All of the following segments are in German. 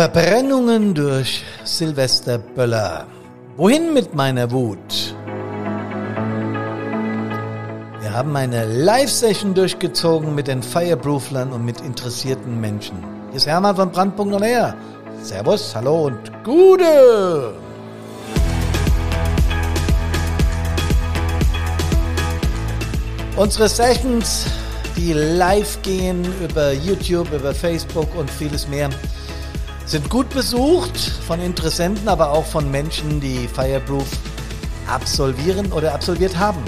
Verbrennungen durch Silvester Böller. Wohin mit meiner Wut? Wir haben eine Live-Session durchgezogen mit den Fireprooflern und mit interessierten Menschen. Hier ist Hermann von Brandpunkt und her. Servus, hallo und Gute! Unsere Sessions, die live gehen über YouTube, über Facebook und vieles mehr, sind gut besucht von Interessenten, aber auch von Menschen, die Fireproof absolvieren oder absolviert haben.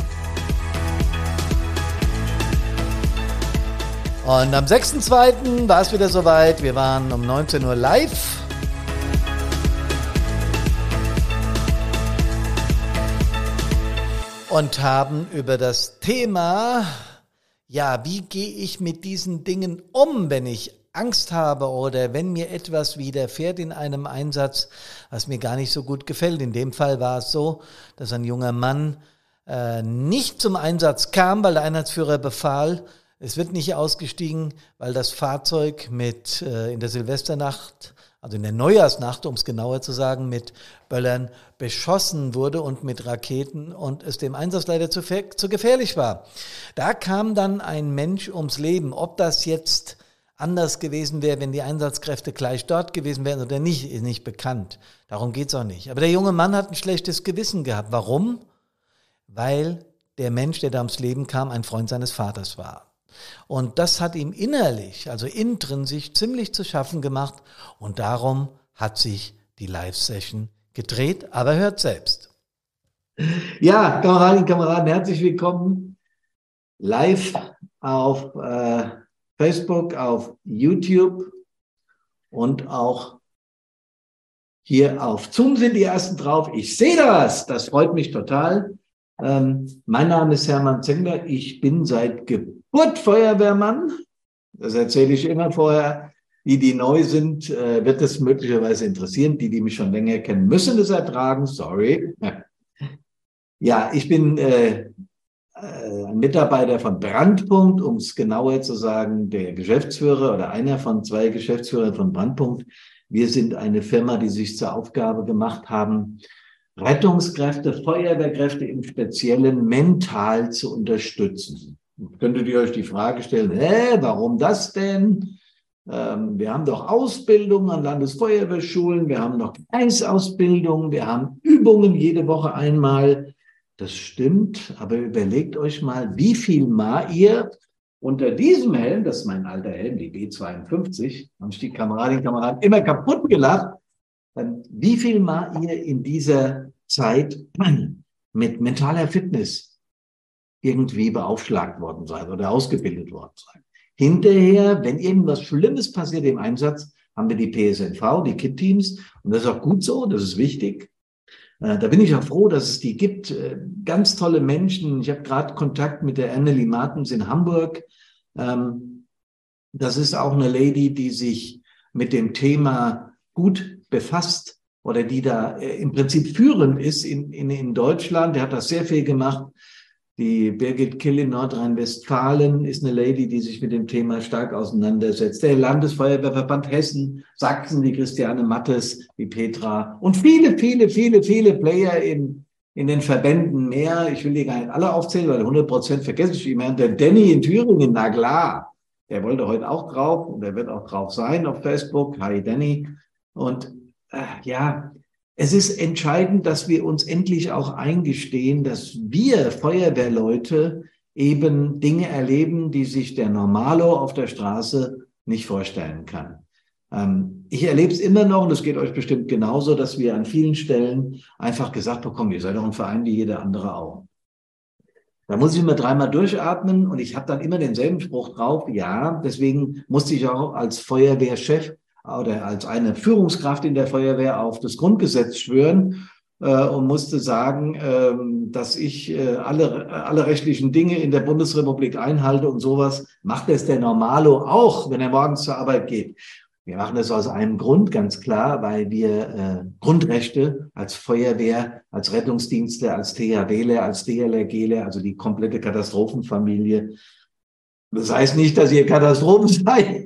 Und am 6.2. war es wieder soweit. Wir waren um 19 Uhr live und haben über das Thema, ja, wie gehe ich mit diesen Dingen um, wenn ich Angst habe oder wenn mir etwas widerfährt in einem Einsatz, was mir gar nicht so gut gefällt. In dem Fall war es so, dass ein junger Mann äh, nicht zum Einsatz kam, weil der Einheitsführer befahl, es wird nicht ausgestiegen, weil das Fahrzeug mit äh, in der Silvesternacht also in der Neujahrsnacht, um es genauer zu sagen, mit Böllern beschossen wurde und mit Raketen und es dem Einsatzleiter zu, zu gefährlich war. Da kam dann ein Mensch ums Leben. Ob das jetzt anders gewesen wäre, wenn die Einsatzkräfte gleich dort gewesen wären oder nicht, ist nicht bekannt. Darum geht's auch nicht. Aber der junge Mann hat ein schlechtes Gewissen gehabt. Warum? Weil der Mensch, der da ums Leben kam, ein Freund seines Vaters war. Und das hat ihm innerlich, also intrinsisch, ziemlich zu schaffen gemacht. Und darum hat sich die Live-Session gedreht. Aber hört selbst. Ja, Kameradinnen, Kameraden, herzlich willkommen live auf äh, Facebook, auf YouTube und auch hier auf Zoom sind die ersten drauf. Ich sehe das, das freut mich total. Ähm, mein Name ist Hermann Zengler. Ich bin seit Geburt Feuerwehrmann. Das erzähle ich immer vorher. Die, die neu sind, äh, wird es möglicherweise interessieren. Die, die mich schon länger kennen, müssen es ertragen. Sorry. Ja, ich bin äh, ein Mitarbeiter von Brandpunkt, um es genauer zu sagen, der Geschäftsführer oder einer von zwei Geschäftsführern von Brandpunkt. Wir sind eine Firma, die sich zur Aufgabe gemacht haben, Rettungskräfte, Feuerwehrkräfte im Speziellen mental zu unterstützen. Könntet ihr euch die Frage stellen, hä, warum das denn? Ähm, wir haben doch Ausbildung an Landesfeuerwehrschulen, wir haben noch Eisausbildung, wir haben Übungen jede Woche einmal. Das stimmt, aber überlegt euch mal, wie viel Mal ihr unter diesem Helm, das ist mein alter Helm, die B52, haben sich die Kameradinnen und Kameraden immer kaputt gelacht, wie viel Mal ihr in dieser Zeit mit mentaler Fitness irgendwie beaufschlagt worden seid oder ausgebildet worden seid. Hinterher, wenn irgendwas Schlimmes passiert im Einsatz, haben wir die PSNV, die KIT-Teams. Und das ist auch gut so, das ist wichtig. Äh, da bin ich auch froh, dass es die gibt. Äh, ganz tolle Menschen. Ich habe gerade Kontakt mit der Annelie Martens in Hamburg. Ähm, das ist auch eine Lady, die sich mit dem Thema gut befasst oder die da äh, im Prinzip führend ist in, in, in Deutschland. Der hat das sehr viel gemacht. Die Birgit Kill in Nordrhein-Westfalen ist eine Lady, die sich mit dem Thema stark auseinandersetzt. Der Landesfeuerwehrverband Hessen, Sachsen, die Christiane Mattes, die Petra und viele, viele, viele, viele Player in, in den Verbänden mehr. Ich will die gar nicht alle aufzählen, weil 100 Prozent vergesse ich immer. Der Danny in Thüringen, na klar, der wollte heute auch drauf und der wird auch drauf sein auf Facebook. Hi Danny. Und äh, ja, es ist entscheidend, dass wir uns endlich auch eingestehen, dass wir Feuerwehrleute eben Dinge erleben, die sich der Normalo auf der Straße nicht vorstellen kann. Ähm, ich erlebe es immer noch, und es geht euch bestimmt genauso, dass wir an vielen Stellen einfach gesagt bekommen, ihr seid doch ein Verein wie jeder andere auch. Da muss ich immer dreimal durchatmen und ich habe dann immer denselben Spruch drauf. Ja, deswegen musste ich auch als Feuerwehrchef oder als eine Führungskraft in der Feuerwehr auf das Grundgesetz schwören äh, und musste sagen, äh, dass ich äh, alle, alle rechtlichen Dinge in der Bundesrepublik einhalte und sowas. Macht es der Normalo auch, wenn er morgens zur Arbeit geht. Wir machen das aus einem Grund, ganz klar, weil wir äh, Grundrechte als Feuerwehr, als Rettungsdienste, als THWler, als DLRGler, also die komplette Katastrophenfamilie. Das heißt nicht, dass ihr Katastrophen seid,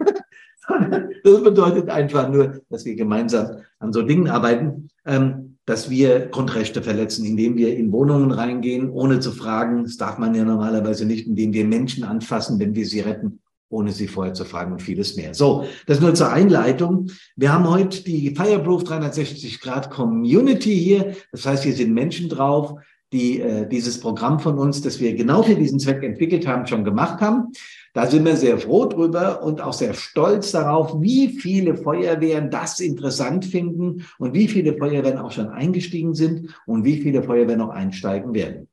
Das bedeutet einfach nur, dass wir gemeinsam an so Dingen arbeiten, ähm, dass wir Grundrechte verletzen, indem wir in Wohnungen reingehen, ohne zu fragen. Das darf man ja normalerweise nicht, indem wir Menschen anfassen, wenn wir sie retten, ohne sie vorher zu fragen und vieles mehr. So, das nur zur Einleitung. Wir haben heute die Fireproof 360 Grad Community hier. Das heißt, hier sind Menschen drauf, die äh, dieses Programm von uns, das wir genau für diesen Zweck entwickelt haben, schon gemacht haben. Da sind wir sehr froh drüber und auch sehr stolz darauf, wie viele Feuerwehren das interessant finden und wie viele Feuerwehren auch schon eingestiegen sind und wie viele Feuerwehren noch einsteigen werden.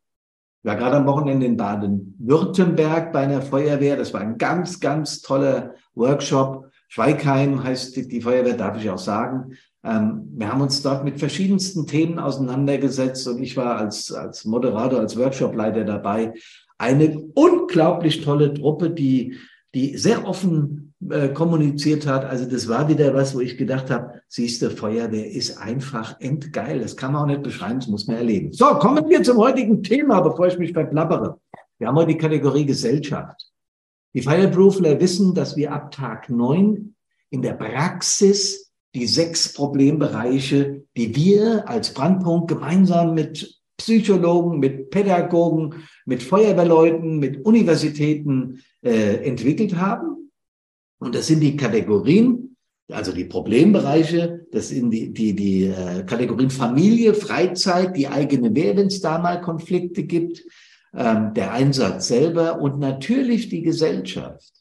Ich war gerade am Wochenende in Baden-Württemberg bei einer Feuerwehr. Das war ein ganz, ganz toller Workshop. Schweigheim heißt die Feuerwehr, darf ich auch sagen. Ähm, wir haben uns dort mit verschiedensten Themen auseinandergesetzt und ich war als, als Moderator, als Workshopleiter dabei eine unglaublich tolle Truppe, die, die sehr offen äh, kommuniziert hat. Also das war wieder was, wo ich gedacht habe, siehste, Feuerwehr ist einfach endgeil. Das kann man auch nicht beschreiben, das muss man erleben. So, kommen wir zum heutigen Thema, bevor ich mich verplappere. Wir haben heute die Kategorie Gesellschaft. Die Fireproofler wissen, dass wir ab Tag neun in der Praxis die sechs Problembereiche, die wir als Brandpunkt gemeinsam mit Psychologen, mit Pädagogen, mit Feuerwehrleuten, mit Universitäten äh, entwickelt haben. Und das sind die Kategorien, also die Problembereiche, das sind die, die, die äh, Kategorien Familie, Freizeit, die eigene Wehr, wenn es da mal Konflikte gibt, ähm, der Einsatz selber und natürlich die Gesellschaft.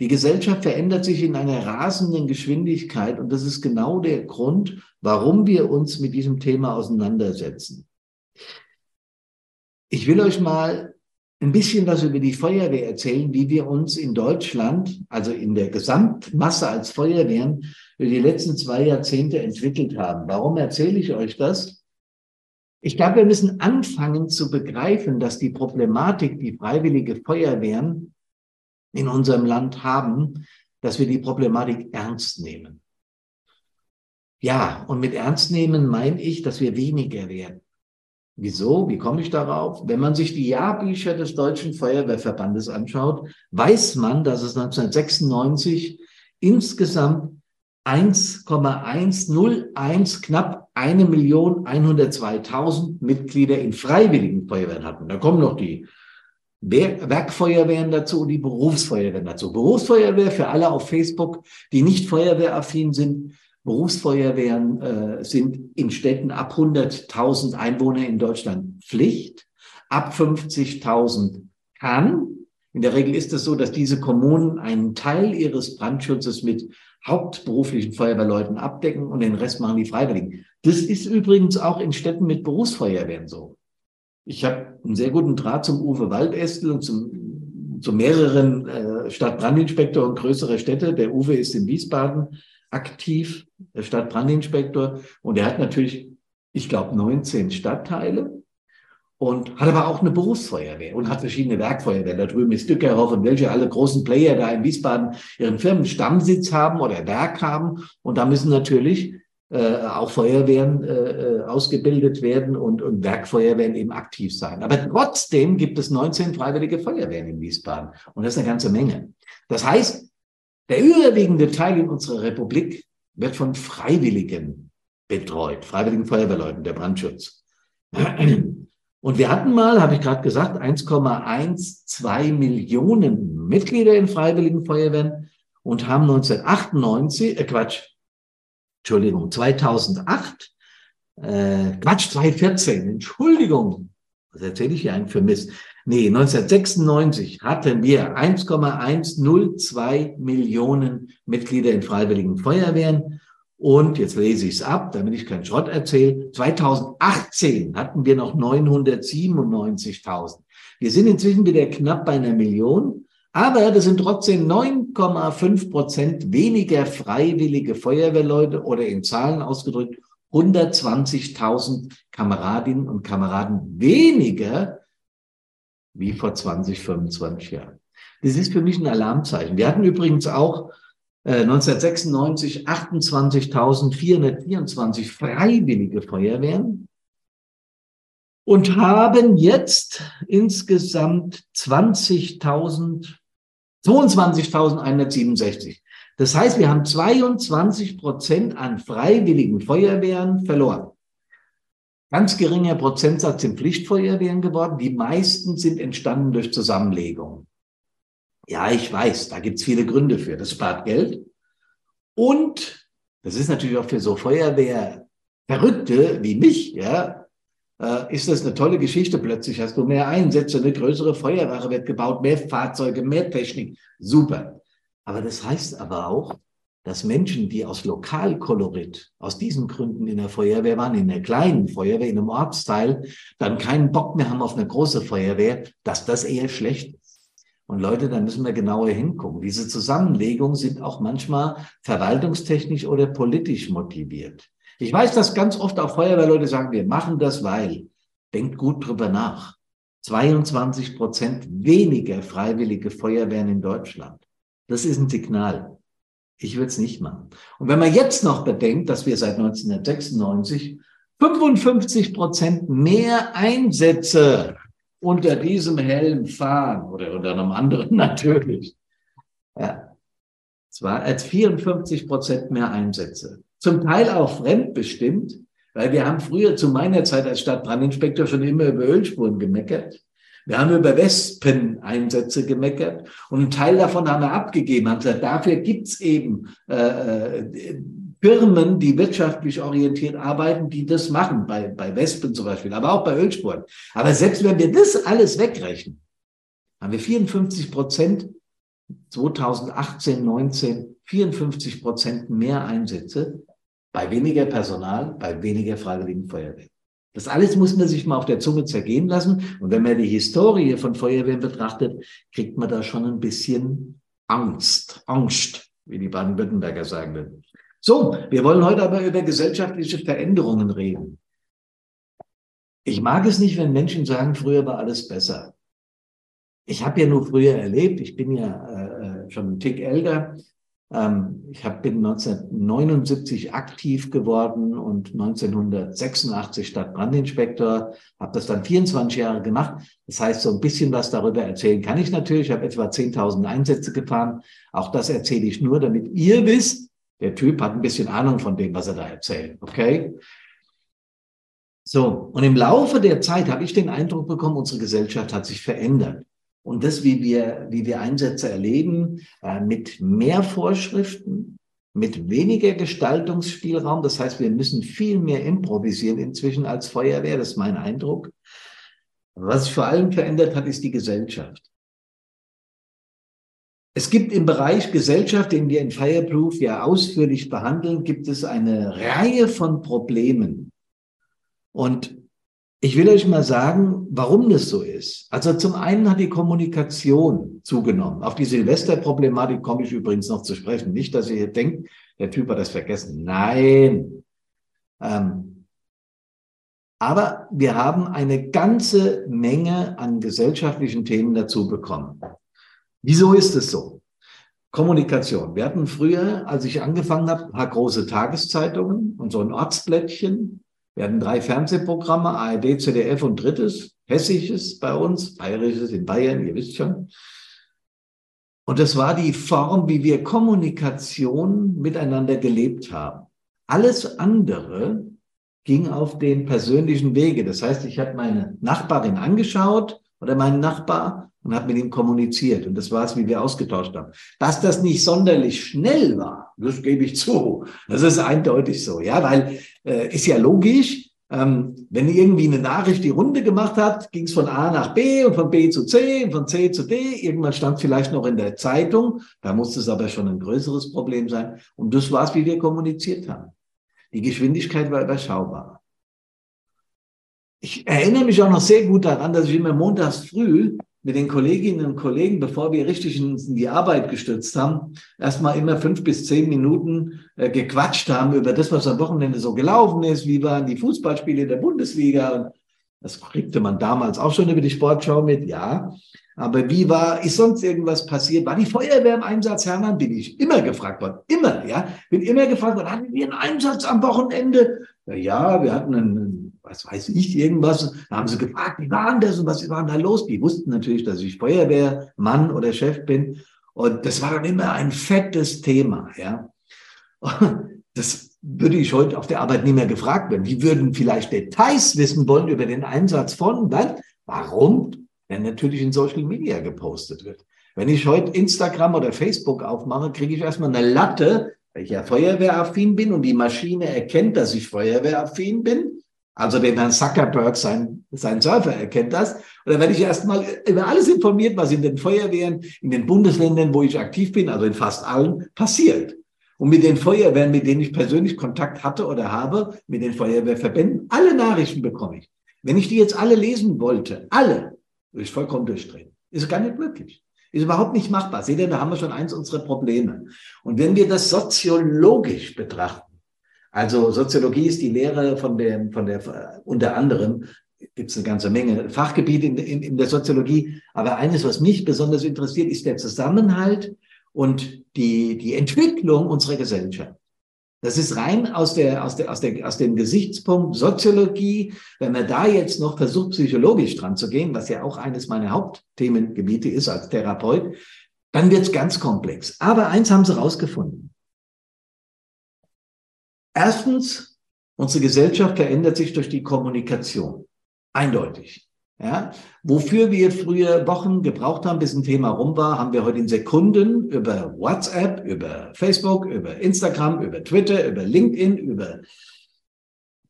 Die Gesellschaft verändert sich in einer rasenden Geschwindigkeit und das ist genau der Grund, warum wir uns mit diesem Thema auseinandersetzen. Ich will euch mal ein bisschen was über die Feuerwehr erzählen, wie wir uns in Deutschland, also in der Gesamtmasse als Feuerwehren, über die letzten zwei Jahrzehnte entwickelt haben. Warum erzähle ich euch das? Ich glaube, wir müssen anfangen zu begreifen, dass die Problematik, die freiwillige Feuerwehren in unserem Land haben, dass wir die Problematik ernst nehmen. Ja, und mit ernst nehmen meine ich, dass wir weniger werden. Wieso? Wie komme ich darauf? Wenn man sich die Jahrbücher des Deutschen Feuerwehrverbandes anschaut, weiß man, dass es 1996 insgesamt 1,101 knapp eine Million 102.000 Mitglieder in freiwilligen Feuerwehren hatten. Da kommen noch die Werkfeuerwehren dazu und die Berufsfeuerwehren dazu. Berufsfeuerwehr für alle auf Facebook, die nicht feuerwehraffin sind, Berufsfeuerwehren äh, sind in Städten ab 100.000 Einwohner in Deutschland Pflicht. Ab 50.000 kann. In der Regel ist es so, dass diese Kommunen einen Teil ihres Brandschutzes mit hauptberuflichen Feuerwehrleuten abdecken und den Rest machen die Freiwilligen. Das ist übrigens auch in Städten mit Berufsfeuerwehren so. Ich habe einen sehr guten Draht zum Uwe Waldestel und zum, zu mehreren äh, Stadtbrandinspektoren größerer Städte. Der Uwe ist in Wiesbaden aktiv, der Stadtbrandinspektor. Und er hat natürlich, ich glaube, 19 Stadtteile und hat aber auch eine Berufsfeuerwehr und hat verschiedene Werkfeuerwehren. Da drüben ist Dückerhoff und welche alle großen Player da in Wiesbaden ihren Firmenstammsitz haben oder Werk haben. Und da müssen natürlich äh, auch Feuerwehren äh, äh ausgebildet werden und, und Werkfeuerwehren eben aktiv sein. Aber trotzdem gibt es 19 freiwillige Feuerwehren in Wiesbaden. Und das ist eine ganze Menge. Das heißt, der überwiegende Teil in unserer Republik wird von Freiwilligen betreut, freiwilligen Feuerwehrleuten, der Brandschutz. Und wir hatten mal, habe ich gerade gesagt, 1,12 Millionen Mitglieder in freiwilligen Feuerwehren und haben 1998, äh Quatsch, Entschuldigung, 2008, äh, Quatsch, 2014, Entschuldigung, was erzähle ich hier eigentlich für Mist? Nee, 1996 hatten wir 1,102 Millionen Mitglieder in freiwilligen Feuerwehren. Und jetzt lese ich es ab, damit ich keinen Schrott erzähle. 2018 hatten wir noch 997.000. Wir sind inzwischen wieder knapp bei einer Million. Aber das sind trotzdem 9,5 Prozent weniger freiwillige Feuerwehrleute oder in Zahlen ausgedrückt 120.000 Kameradinnen und Kameraden weniger wie vor 20, 25 Jahren. Das ist für mich ein Alarmzeichen. Wir hatten übrigens auch äh, 1996 28.424 freiwillige Feuerwehren und haben jetzt insgesamt 20.000, 22.167. Das heißt, wir haben 22 Prozent an freiwilligen Feuerwehren verloren. Ganz geringer Prozentsatz sind Pflichtfeuerwehren geworden. Die meisten sind entstanden durch Zusammenlegung. Ja, ich weiß, da gibt's viele Gründe für. Das spart Geld. Und das ist natürlich auch für so Feuerwehrverrückte wie mich, ja, äh, ist das eine tolle Geschichte. Plötzlich hast du mehr Einsätze, eine größere Feuerwache wird gebaut, mehr Fahrzeuge, mehr Technik. Super. Aber das heißt aber auch, dass Menschen, die aus Lokalkolorit, aus diesen Gründen in der Feuerwehr waren, in der kleinen Feuerwehr, in einem Ortsteil, dann keinen Bock mehr haben auf eine große Feuerwehr, dass das eher schlecht ist. Und Leute, da müssen wir genauer hingucken. Diese Zusammenlegungen sind auch manchmal verwaltungstechnisch oder politisch motiviert. Ich weiß, dass ganz oft auch Feuerwehrleute sagen, wir machen das, weil. Denkt gut drüber nach. 22 Prozent weniger freiwillige Feuerwehren in Deutschland. Das ist ein Signal. Ich würde es nicht machen. Und wenn man jetzt noch bedenkt, dass wir seit 1996 55 Prozent mehr Einsätze unter diesem Helm fahren oder unter einem anderen natürlich. Ja, zwar als 54 Prozent mehr Einsätze zum Teil auch fremdbestimmt, weil wir haben früher zu meiner Zeit als Stadtbrandinspektor schon immer über Ölspuren gemeckert. Wir haben über Wespeneinsätze gemeckert und einen Teil davon haben wir abgegeben, haben gesagt, dafür gibt's eben äh, äh, Firmen, die wirtschaftlich orientiert arbeiten, die das machen, bei, bei Wespen zum Beispiel, aber auch bei Ölspuren. Aber selbst wenn wir das alles wegrechnen, haben wir 54 Prozent 2018, 19, 54 Prozent mehr Einsätze bei weniger Personal, bei weniger freiwilligen Feuerwehren. Das alles muss man sich mal auf der Zunge zergehen lassen. Und wenn man die Historie von Feuerwehren betrachtet, kriegt man da schon ein bisschen Angst, Angst, wie die Baden-Württemberger sagen würden. So, wir wollen heute aber über gesellschaftliche Veränderungen reden. Ich mag es nicht, wenn Menschen sagen, früher war alles besser. Ich habe ja nur früher erlebt, ich bin ja äh, äh schon ein Tick älter, ich hab, bin 1979 aktiv geworden und 1986 Stadtbrandinspektor, habe das dann 24 Jahre gemacht. Das heißt, so ein bisschen was darüber erzählen kann ich natürlich. Ich habe etwa 10.000 Einsätze gefahren. Auch das erzähle ich nur, damit ihr wisst, der Typ hat ein bisschen Ahnung von dem, was er da erzählt. Okay? So, und im Laufe der Zeit habe ich den Eindruck bekommen, unsere Gesellschaft hat sich verändert. Und das, wie wir, wie wir Einsätze erleben, äh, mit mehr Vorschriften, mit weniger Gestaltungsspielraum. Das heißt, wir müssen viel mehr improvisieren inzwischen als Feuerwehr. Das ist mein Eindruck. Was sich vor allem verändert hat, ist die Gesellschaft. Es gibt im Bereich Gesellschaft, den wir in Fireproof ja ausführlich behandeln, gibt es eine Reihe von Problemen. Und ich will euch mal sagen, warum das so ist. Also zum einen hat die Kommunikation zugenommen. Auf die Silvesterproblematik komme ich übrigens noch zu sprechen. Nicht, dass ihr denkt, der Typ hat das vergessen. Nein. Ähm, aber wir haben eine ganze Menge an gesellschaftlichen Themen dazu bekommen. Wieso ist es so? Kommunikation. Wir hatten früher, als ich angefangen habe, ein paar große Tageszeitungen und so ein Ortsblättchen wir hatten drei Fernsehprogramme, ARD, ZDF und drittes, hessisches bei uns, bayerisches in Bayern, ihr wisst schon. Und das war die Form, wie wir Kommunikation miteinander gelebt haben. Alles andere ging auf den persönlichen Wege. Das heißt, ich habe meine Nachbarin angeschaut oder meinen Nachbar und habe mit ihm kommuniziert. Und das war es, wie wir ausgetauscht haben. Dass das nicht sonderlich schnell war, das gebe ich zu. Das ist eindeutig so, ja, weil äh, ist ja logisch. Ähm, wenn irgendwie eine Nachricht die Runde gemacht hat, ging es von A nach B und von B zu C und von C zu D. Irgendwann stand vielleicht noch in der Zeitung. Da musste es aber schon ein größeres Problem sein. Und das war es, wie wir kommuniziert haben. Die Geschwindigkeit war überschaubar. Ich erinnere mich auch noch sehr gut daran, dass ich immer montags früh mit den Kolleginnen und Kollegen, bevor wir richtig in die Arbeit gestürzt haben, erstmal immer fünf bis zehn Minuten äh, gequatscht haben über das, was am Wochenende so gelaufen ist, wie waren die Fußballspiele der Bundesliga. Und das kriegte man damals auch schon über die Sportschau mit, ja. Aber wie war, ist sonst irgendwas passiert? War die Feuerwehr im Einsatz, Hermann? Bin ich immer gefragt worden. Immer, ja. Bin immer gefragt worden, hatten wir einen Einsatz am Wochenende? Ja, wir hatten einen was weiß ich, irgendwas. Da haben sie gefragt, wie war denn das und was war da los? Die wussten natürlich, dass ich Feuerwehrmann oder Chef bin. Und das war dann immer ein fettes Thema, ja. Das würde ich heute auf der Arbeit nie mehr gefragt werden. Die würden vielleicht Details wissen wollen über den Einsatz von, dann, warum? Wenn natürlich in Social Media gepostet wird. Wenn ich heute Instagram oder Facebook aufmache, kriege ich erstmal eine Latte, weil ich ja feuerwehraffin bin und die Maschine erkennt, dass ich feuerwehraffin bin. Also den Herrn Zuckerberg, sein, sein Surfer erkennt das. Dann werde ich erstmal über alles informiert, was in den Feuerwehren, in den Bundesländern, wo ich aktiv bin, also in fast allen, passiert. Und mit den Feuerwehren, mit denen ich persönlich Kontakt hatte oder habe, mit den Feuerwehrverbänden, alle Nachrichten bekomme ich. Wenn ich die jetzt alle lesen wollte, alle, würde ich vollkommen durchdrehen. Ist gar nicht möglich. Ist überhaupt nicht machbar. Seht ihr, da haben wir schon eins unserer Probleme. Und wenn wir das soziologisch betrachten, also Soziologie ist die Lehre von der, von der, unter anderem gibt es eine ganze Menge Fachgebiete in, in, in der Soziologie. Aber eines, was mich besonders interessiert, ist der Zusammenhalt und die, die Entwicklung unserer Gesellschaft. Das ist rein aus, der, aus, der, aus, der, aus dem Gesichtspunkt Soziologie. Wenn man da jetzt noch versucht, psychologisch dran zu gehen, was ja auch eines meiner Hauptthemengebiete ist als Therapeut, dann wird es ganz komplex. Aber eins haben sie rausgefunden. Erstens, unsere Gesellschaft verändert sich durch die Kommunikation. Eindeutig. Ja, wofür wir früher Wochen gebraucht haben, bis ein Thema rum war, haben wir heute in Sekunden über WhatsApp, über Facebook, über Instagram, über Twitter, über LinkedIn, über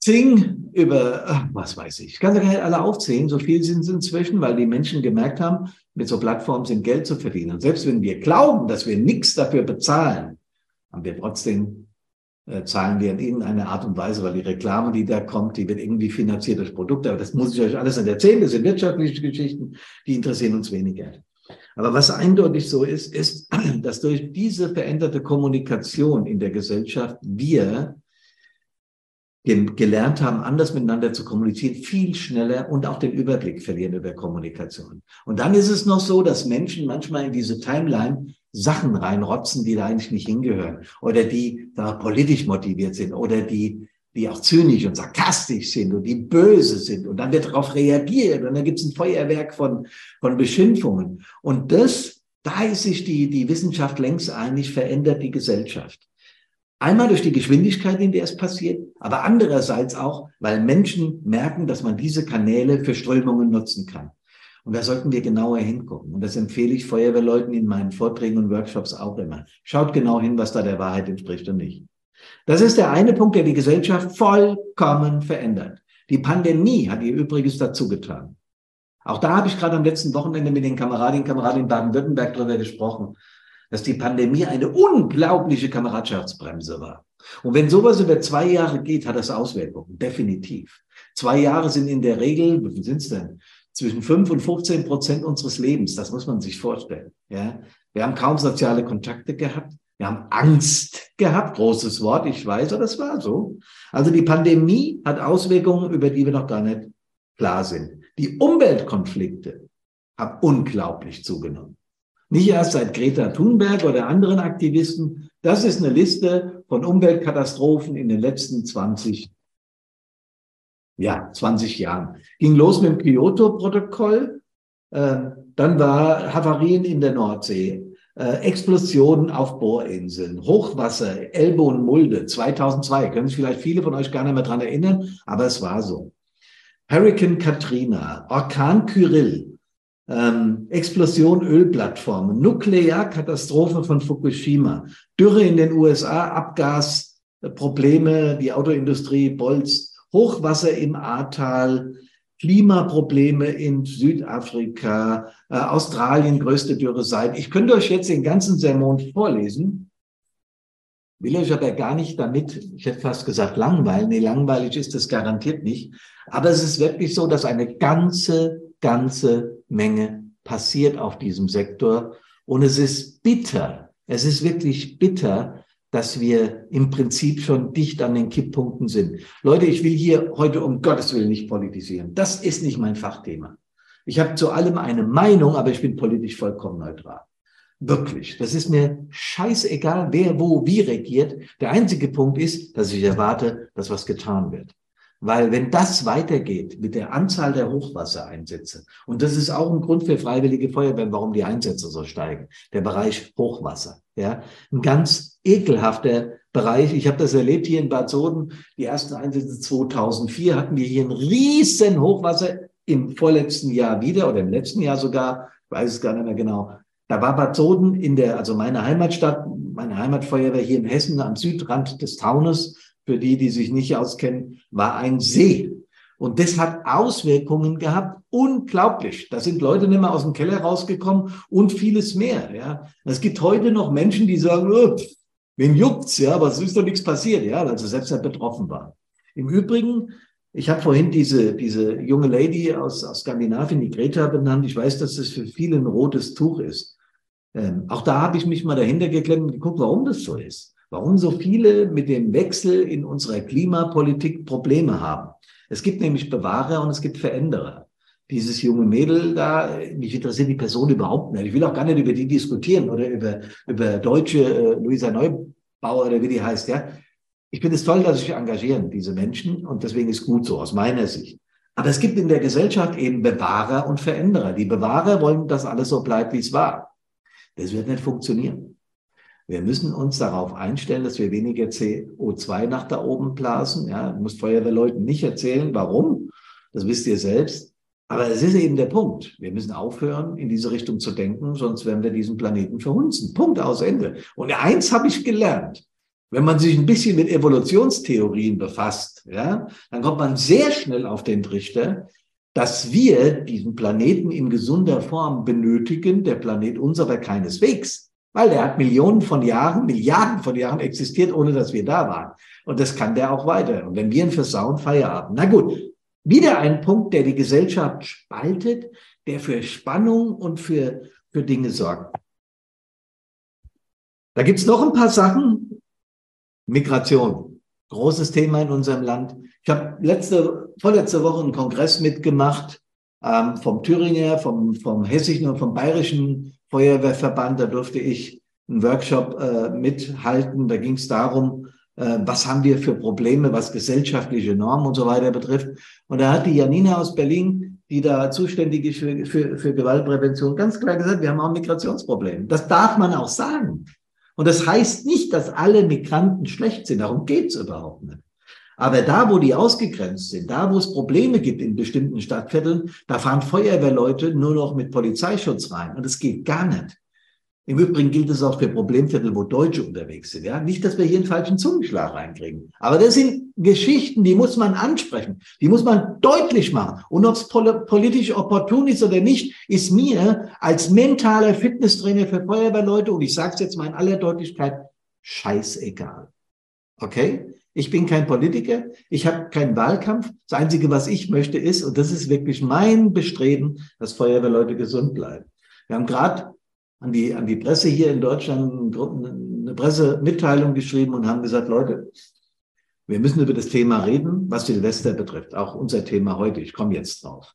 Zing, über, was weiß ich. Ich kann sie gar nicht alle aufzählen. So viel sind es inzwischen, weil die Menschen gemerkt haben, mit so Plattformen sind Geld zu verdienen. Und selbst wenn wir glauben, dass wir nichts dafür bezahlen, haben wir trotzdem zahlen wir in irgendeiner Art und Weise, weil die Reklame, die da kommt, die wird irgendwie finanziert durch Produkte. Aber das muss ich euch alles nicht erzählen. Das sind wirtschaftliche Geschichten, die interessieren uns weniger. Aber was eindeutig so ist, ist, dass durch diese veränderte Kommunikation in der Gesellschaft wir gelernt haben, anders miteinander zu kommunizieren, viel schneller und auch den Überblick verlieren über Kommunikation. Und dann ist es noch so, dass Menschen manchmal in diese Timeline Sachen reinrotzen, die da eigentlich nicht hingehören oder die da politisch motiviert sind oder die, die auch zynisch und sarkastisch sind und die böse sind. Und dann wird darauf reagiert und dann gibt es ein Feuerwerk von, von Beschimpfungen. Und das, da ist sich die, die Wissenschaft längst einig, verändert die Gesellschaft. Einmal durch die Geschwindigkeit, in der es passiert, aber andererseits auch, weil Menschen merken, dass man diese Kanäle für Strömungen nutzen kann. Und da sollten wir genauer hingucken. Und das empfehle ich Feuerwehrleuten in meinen Vorträgen und Workshops auch immer. Schaut genau hin, was da der Wahrheit entspricht und nicht. Das ist der eine Punkt, der die Gesellschaft vollkommen verändert. Die Pandemie hat ihr Übriges dazu getan. Auch da habe ich gerade am letzten Wochenende mit den Kameradinnen und Kameraden in Baden-Württemberg darüber gesprochen, dass die Pandemie eine unglaubliche Kameradschaftsbremse war. Und wenn sowas über zwei Jahre geht, hat das Auswirkungen, definitiv. Zwei Jahre sind in der Regel, wie viel sind es denn? Zwischen 5 und 15 Prozent unseres Lebens. Das muss man sich vorstellen. Ja? Wir haben kaum soziale Kontakte gehabt. Wir haben Angst gehabt. Großes Wort, ich weiß, aber das war so. Also die Pandemie hat Auswirkungen, über die wir noch gar nicht klar sind. Die Umweltkonflikte haben unglaublich zugenommen. Nicht erst seit Greta Thunberg oder anderen Aktivisten. Das ist eine Liste von Umweltkatastrophen in den letzten 20 ja, 20 Jahren. Ging los mit dem Kyoto-Protokoll, äh, dann war Havarien in der Nordsee, äh, Explosionen auf Bohrinseln, Hochwasser, Elbe und Mulde 2002. Können sich vielleicht viele von euch gar nicht mehr dran erinnern, aber es war so. Hurricane Katrina, Orkan Kyrill, ähm, Explosion Ölplattformen, Nuklearkatastrophe von Fukushima, Dürre in den USA, Abgasprobleme, die Autoindustrie bolzt, Hochwasser im Ahrtal, Klimaprobleme in Südafrika, äh, Australien größte Dürre seit. Ich könnte euch jetzt den ganzen Sermon vorlesen, will euch aber gar nicht damit, ich hätte fast gesagt langweilen, nee, langweilig ist es garantiert nicht, aber es ist wirklich so, dass eine ganze, ganze Menge passiert auf diesem Sektor. Und es ist bitter, es ist wirklich bitter, dass wir im Prinzip schon dicht an den Kipppunkten sind. Leute, ich will hier heute um Gottes Willen nicht politisieren. Das ist nicht mein Fachthema. Ich habe zu allem eine Meinung, aber ich bin politisch vollkommen neutral. Wirklich. Das ist mir scheißegal, wer wo wie regiert. Der einzige Punkt ist, dass ich erwarte, dass was getan wird. Weil wenn das weitergeht mit der Anzahl der Hochwassereinsätze, und das ist auch ein Grund für freiwillige Feuerwehren, warum die Einsätze so steigen, der Bereich Hochwasser. Ja, ein ganz ekelhafter Bereich. Ich habe das erlebt hier in Bad Soden. Die ersten Einsätze 2004 hatten wir hier ein riesen Hochwasser im vorletzten Jahr wieder oder im letzten Jahr sogar. Ich weiß es gar nicht mehr genau. Da war Bad Soden in der, also meine Heimatstadt, meine Heimatfeuerwehr hier in Hessen am Südrand des Taunes für die, die sich nicht auskennen, war ein See. Und das hat Auswirkungen gehabt, unglaublich. Da sind Leute nicht mehr aus dem Keller rausgekommen und vieles mehr. Ja, es gibt heute noch Menschen, die sagen, oh, wen juckt's? Ja, aber es ist doch nichts passiert. Ja, also selbst er betroffen war. Im Übrigen, ich habe vorhin diese diese junge Lady aus, aus Skandinavien, die Greta benannt. Ich weiß, dass das für viele ein rotes Tuch ist. Ähm, auch da habe ich mich mal dahinter geklemmt und geguckt, warum das so ist warum so viele mit dem Wechsel in unserer Klimapolitik Probleme haben. Es gibt nämlich Bewahrer und es gibt Veränderer. Dieses junge Mädel da, mich interessiert die Person überhaupt nicht. Ich will auch gar nicht über die diskutieren oder über, über deutsche äh, Luisa Neubauer oder wie die heißt, ja. Ich finde es toll, dass sich engagieren, diese Menschen, und deswegen ist gut so, aus meiner Sicht. Aber es gibt in der Gesellschaft eben Bewahrer und Veränderer. Die Bewahrer wollen, dass alles so bleibt, wie es war. Das wird nicht funktionieren. Wir müssen uns darauf einstellen, dass wir weniger CO2 nach da oben blasen. Ja, du musst Feuerwehrleuten nicht erzählen, warum. Das wisst ihr selbst. Aber es ist eben der Punkt. Wir müssen aufhören, in diese Richtung zu denken, sonst werden wir diesen Planeten verhunzen. Punkt aus Ende. Und eins habe ich gelernt. Wenn man sich ein bisschen mit Evolutionstheorien befasst, ja, dann kommt man sehr schnell auf den Trichter, dass wir diesen Planeten in gesunder Form benötigen, der Planet uns aber keineswegs. Weil der hat Millionen von Jahren, Milliarden von Jahren existiert, ohne dass wir da waren. Und das kann der auch weiter. Und wenn wir ihn versauen, Feierabend. Na gut, wieder ein Punkt, der die Gesellschaft spaltet, der für Spannung und für, für Dinge sorgt. Da gibt's noch ein paar Sachen. Migration, großes Thema in unserem Land. Ich habe letzte, vorletzte Woche einen Kongress mitgemacht ähm, vom Thüringer, vom, vom hessischen und vom bayerischen Feuerwehrverband, da durfte ich einen Workshop äh, mithalten. Da ging es darum, äh, was haben wir für Probleme, was gesellschaftliche Normen und so weiter betrifft. Und da hat die Janina aus Berlin, die da zuständig ist für, für, für Gewaltprävention, ganz klar gesagt, wir haben auch ein Migrationsproblem. Das darf man auch sagen. Und das heißt nicht, dass alle Migranten schlecht sind. Darum geht's überhaupt nicht. Aber da, wo die ausgegrenzt sind, da, wo es Probleme gibt in bestimmten Stadtvierteln, da fahren Feuerwehrleute nur noch mit Polizeischutz rein. Und das geht gar nicht. Im Übrigen gilt es auch für Problemviertel, wo Deutsche unterwegs sind. Ja, nicht, dass wir hier einen falschen Zungenschlag reinkriegen. Aber das sind Geschichten, die muss man ansprechen. Die muss man deutlich machen. Und ob es politisch opportun ist oder nicht, ist mir als mentaler Fitnesstrainer für Feuerwehrleute, und ich sage es jetzt mal in aller Deutlichkeit, scheißegal. Okay? Ich bin kein Politiker, ich habe keinen Wahlkampf. Das Einzige, was ich möchte, ist, und das ist wirklich mein Bestreben, dass Feuerwehrleute gesund bleiben. Wir haben gerade an die, an die Presse hier in Deutschland eine Pressemitteilung geschrieben und haben gesagt, Leute, wir müssen über das Thema reden, was Silvester betrifft. Auch unser Thema heute. Ich komme jetzt drauf.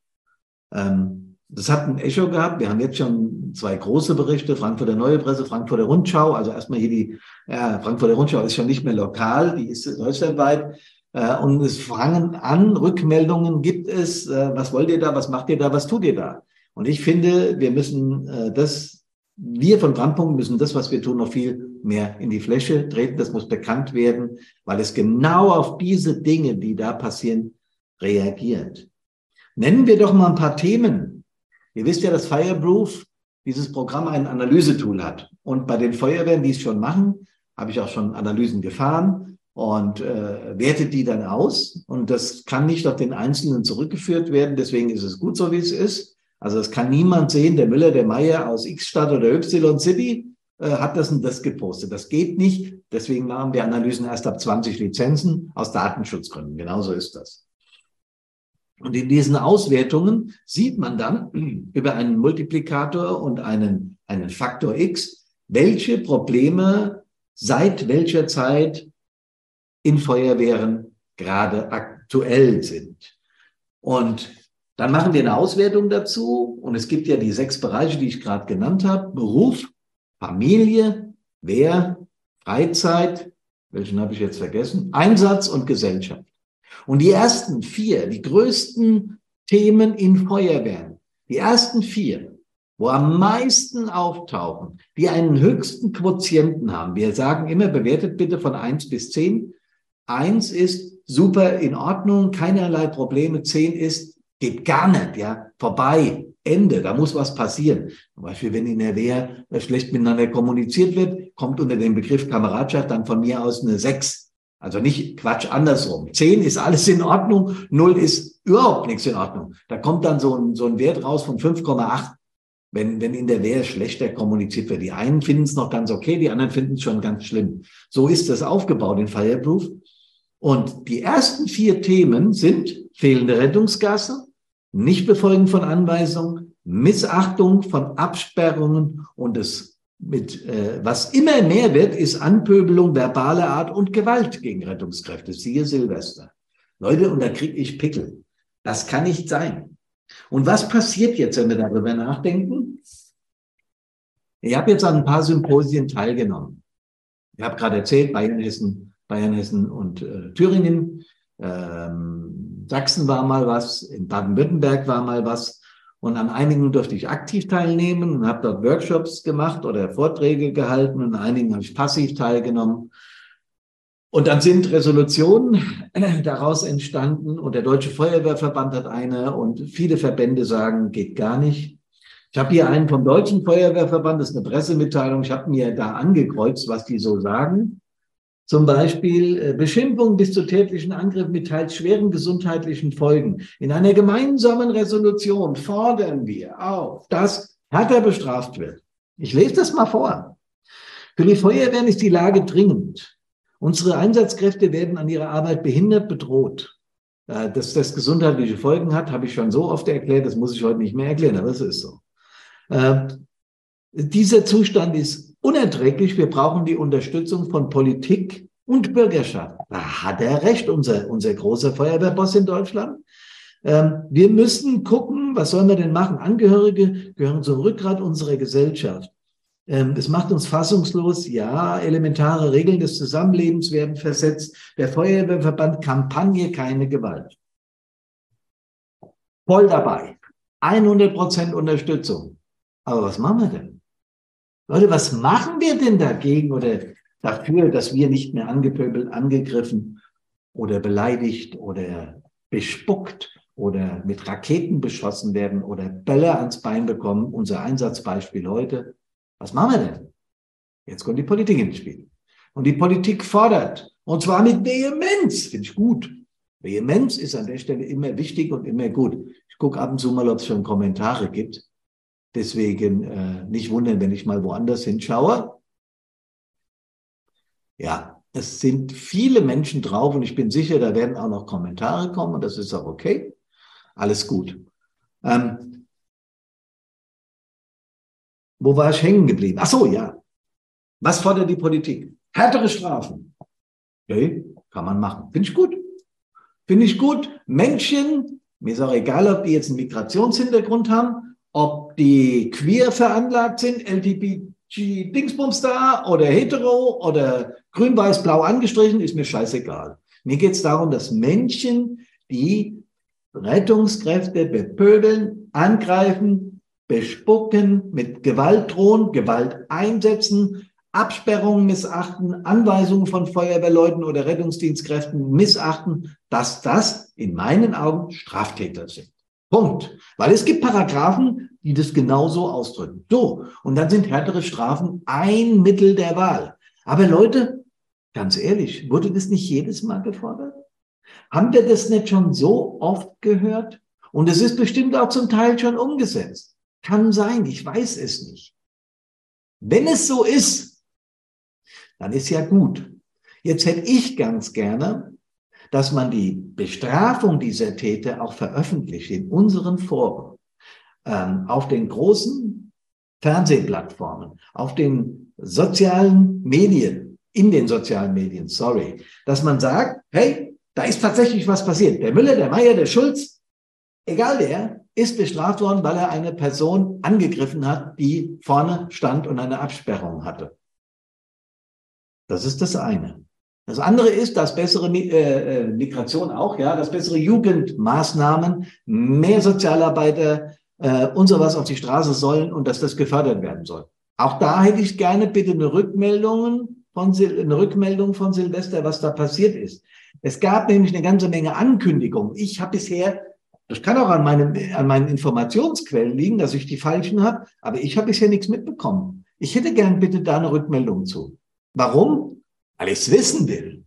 Ähm, das hat ein Echo gehabt. Wir haben jetzt schon zwei große Berichte, Frankfurter Neue Presse, Frankfurter Rundschau. Also erstmal hier die, ja, Frankfurter Rundschau ist schon nicht mehr lokal, die ist deutschlandweit. Äh, und es fangen an, Rückmeldungen gibt es, äh, was wollt ihr da, was macht ihr da, was tut ihr da? Und ich finde, wir müssen äh, das, wir von Brandpunkt müssen das, was wir tun, noch viel mehr in die Fläche treten. Das muss bekannt werden, weil es genau auf diese Dinge, die da passieren, reagiert. Nennen wir doch mal ein paar Themen, Ihr wisst ja, dass Fireproof dieses Programm ein Analysetool hat. Und bei den Feuerwehren, die es schon machen, habe ich auch schon Analysen gefahren und äh, wertet die dann aus. Und das kann nicht auf den Einzelnen zurückgeführt werden. Deswegen ist es gut so, wie es ist. Also es kann niemand sehen, der Müller, der Meier aus X-Stadt oder Y-City äh, hat das und das gepostet. Das geht nicht. Deswegen machen wir Analysen erst ab 20 Lizenzen aus Datenschutzgründen. Genauso ist das. Und in diesen Auswertungen sieht man dann über einen Multiplikator und einen, einen Faktor X, welche Probleme seit welcher Zeit in Feuerwehren gerade aktuell sind. Und dann machen wir eine Auswertung dazu. Und es gibt ja die sechs Bereiche, die ich gerade genannt habe. Beruf, Familie, Wehr, Freizeit, welchen habe ich jetzt vergessen? Einsatz und Gesellschaft. Und die ersten vier, die größten Themen in Feuerwehren, die ersten vier, wo am meisten auftauchen, die einen höchsten Quotienten haben. Wir sagen immer, bewertet bitte von eins bis zehn. Eins ist super in Ordnung, keinerlei Probleme. Zehn ist, geht gar nicht, ja, vorbei, Ende, da muss was passieren. Zum Beispiel, wenn in der Wehr schlecht miteinander kommuniziert wird, kommt unter dem Begriff Kameradschaft dann von mir aus eine sechs. Also nicht Quatsch andersrum. Zehn ist alles in Ordnung, null ist überhaupt nichts in Ordnung. Da kommt dann so ein, so ein Wert raus von 5,8 wenn, wenn in der Wehr schlechter kommuniziert wird. Die einen finden es noch ganz okay, die anderen finden es schon ganz schlimm. So ist das aufgebaut in Fireproof. Und die ersten vier Themen sind fehlende Rettungsgasse, Nichtbefolgen von Anweisungen, Missachtung von Absperrungen und es mit, äh, was immer mehr wird, ist Anpöbelung verbaler Art und Gewalt gegen Rettungskräfte. Siehe Silvester. Leute, und da kriege ich Pickel. Das kann nicht sein. Und was passiert jetzt, wenn wir darüber nachdenken? Ich habe jetzt an ein paar Symposien teilgenommen. Ich habe gerade erzählt, Bayern, Hessen, Bayern, Hessen und äh, Thüringen. Ähm, Sachsen war mal was, in Baden-Württemberg war mal was. Und an einigen durfte ich aktiv teilnehmen und habe dort Workshops gemacht oder Vorträge gehalten und an einigen habe ich passiv teilgenommen. Und dann sind Resolutionen daraus entstanden und der Deutsche Feuerwehrverband hat eine und viele Verbände sagen, geht gar nicht. Ich habe hier einen vom Deutschen Feuerwehrverband, das ist eine Pressemitteilung, ich habe mir da angekreuzt, was die so sagen. Zum Beispiel äh, Beschimpfung bis zu tätlichen Angriff mit teils schweren gesundheitlichen Folgen. In einer gemeinsamen Resolution fordern wir auf, dass härter bestraft wird. Ich lese das mal vor. Für die Feuerwehren ist die Lage dringend. Unsere Einsatzkräfte werden an ihrer Arbeit behindert, bedroht. Äh, dass das gesundheitliche Folgen hat, habe ich schon so oft erklärt, das muss ich heute nicht mehr erklären, aber es ist so. Äh, dieser Zustand ist unerträglich. Wir brauchen die Unterstützung von Politik und Bürgerschaft. Da hat er recht, unser, unser großer Feuerwehrboss in Deutschland. Ähm, wir müssen gucken, was sollen wir denn machen? Angehörige gehören zum Rückgrat unserer Gesellschaft. Ähm, es macht uns fassungslos. Ja, elementare Regeln des Zusammenlebens werden versetzt. Der Feuerwehrverband Kampagne keine Gewalt. Voll dabei. 100 Prozent Unterstützung. Aber was machen wir denn? Leute, was machen wir denn dagegen oder dafür, dass wir nicht mehr angepöbelt, angegriffen oder beleidigt oder bespuckt oder mit Raketen beschossen werden oder Bälle ans Bein bekommen? Unser Einsatzbeispiel heute. Was machen wir denn? Jetzt kommt die Politik ins Spiel. Und die Politik fordert, und zwar mit Vehemenz, finde ich gut. Vehemenz ist an der Stelle immer wichtig und immer gut. Ich gucke ab und zu mal, ob es schon Kommentare gibt. Deswegen äh, nicht wundern, wenn ich mal woanders hinschaue. Ja, es sind viele Menschen drauf und ich bin sicher, da werden auch noch Kommentare kommen und das ist auch okay. Alles gut. Ähm, wo war ich hängen geblieben? Ach so, ja. Was fordert die Politik? Härtere Strafen. Okay, kann man machen. Finde ich gut. Finde ich gut. Menschen, mir ist auch egal, ob die jetzt einen Migrationshintergrund haben, ob die queer veranlagt sind, LGBTG Dingsbums da oder hetero oder grün, weiß, blau angestrichen, ist mir scheißegal. Mir geht es darum, dass Menschen, die Rettungskräfte bepöbeln, angreifen, bespucken, mit Gewalt drohen, Gewalt einsetzen, Absperrungen missachten, Anweisungen von Feuerwehrleuten oder Rettungsdienstkräften missachten, dass das in meinen Augen Straftäter sind. Punkt. Weil es gibt Paragraphen, die das genauso ausdrücken. So. Und dann sind härtere Strafen ein Mittel der Wahl. Aber Leute, ganz ehrlich, wurde das nicht jedes Mal gefordert? Haben wir das nicht schon so oft gehört? Und es ist bestimmt auch zum Teil schon umgesetzt. Kann sein, ich weiß es nicht. Wenn es so ist, dann ist ja gut. Jetzt hätte ich ganz gerne, dass man die Bestrafung dieser Täter auch veröffentlicht in unseren Foren, ähm, auf den großen Fernsehplattformen, auf den sozialen Medien, in den sozialen Medien, sorry, dass man sagt, hey, da ist tatsächlich was passiert. Der Müller, der Meier, der Schulz, egal wer, ist bestraft worden, weil er eine Person angegriffen hat, die vorne stand und eine Absperrung hatte. Das ist das eine. Das andere ist, dass bessere äh, äh, Migration auch, ja, dass bessere Jugendmaßnahmen, mehr Sozialarbeiter äh, und sowas auf die Straße sollen und dass das gefördert werden soll. Auch da hätte ich gerne bitte eine Rückmeldung von, eine Rückmeldung von Silvester, was da passiert ist. Es gab nämlich eine ganze Menge Ankündigungen. Ich habe bisher, das kann auch an, meinem, an meinen Informationsquellen liegen, dass ich die falschen habe, aber ich habe bisher nichts mitbekommen. Ich hätte gern bitte da eine Rückmeldung zu. Warum? Weil ich es wissen will.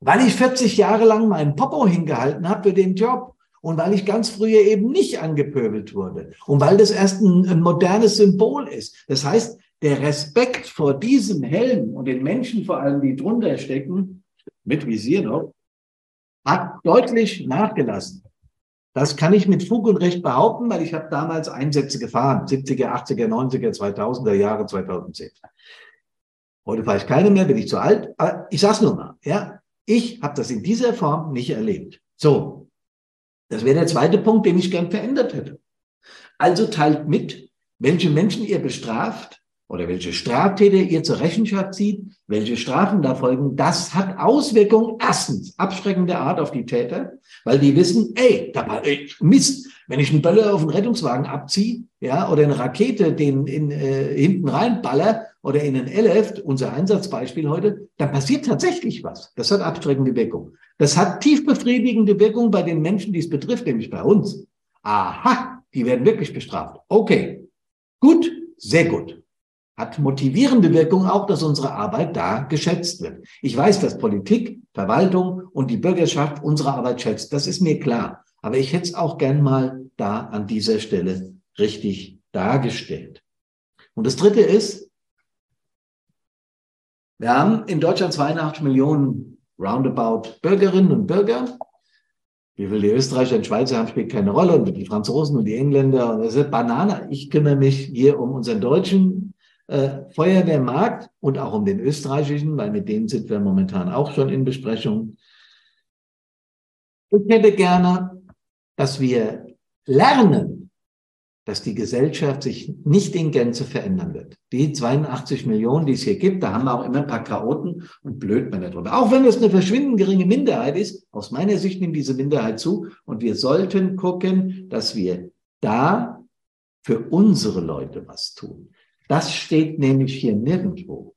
Weil ich 40 Jahre lang meinen Popo hingehalten habe für den Job und weil ich ganz früher eben nicht angepöbelt wurde und weil das erst ein, ein modernes Symbol ist. Das heißt, der Respekt vor diesem Helm und den Menschen vor allem, die drunter stecken, mit Visier noch, hat deutlich nachgelassen. Das kann ich mit Fug und Recht behaupten, weil ich habe damals Einsätze gefahren, 70er, 80er, 90er, 2000er Jahre, 2010. Heute fahre ich keine mehr, bin ich zu alt. Aber ich sag's nur mal, ja, ich habe das in dieser Form nicht erlebt. So, das wäre der zweite Punkt, den ich gern verändert hätte. Also teilt mit, welche Menschen ihr bestraft oder welche Straftäter ihr zur Rechenschaft zieht, welche Strafen da folgen, das hat Auswirkungen erstens abschreckende Art auf die Täter, weil die wissen, ey, da, ey Mist, wenn ich einen Böller auf einen Rettungswagen abziehe, ja, oder eine Rakete den in, äh, hinten reinballer oder in einen LF, unser Einsatzbeispiel heute, dann passiert tatsächlich was. Das hat abschreckende Wirkung. Das hat tief befriedigende Wirkung bei den Menschen, die es betrifft, nämlich bei uns. Aha, die werden wirklich bestraft. Okay, gut, sehr gut hat motivierende Wirkung auch, dass unsere Arbeit da geschätzt wird. Ich weiß, dass Politik, Verwaltung und die Bürgerschaft unsere Arbeit schätzt. Das ist mir klar. Aber ich hätte es auch gern mal da an dieser Stelle richtig dargestellt. Und das dritte ist, wir haben in Deutschland 82 Millionen roundabout Bürgerinnen und Bürger. Wie viele Österreicher und Schweizer haben, spielt keine Rolle. Und die Franzosen und die Engländer. Und das ist Banane. Ich kümmere mich hier um unseren deutschen äh, Feuerwehrmarkt und auch um den österreichischen, weil mit denen sind wir momentan auch schon in Besprechung. Ich hätte gerne, dass wir lernen, dass die Gesellschaft sich nicht in Gänze verändern wird. Die 82 Millionen, die es hier gibt, da haben wir auch immer ein paar Chaoten und Blödmänner drüber. Auch wenn es eine verschwindend geringe Minderheit ist, aus meiner Sicht nimmt diese Minderheit zu und wir sollten gucken, dass wir da für unsere Leute was tun. Das steht nämlich hier nirgendwo.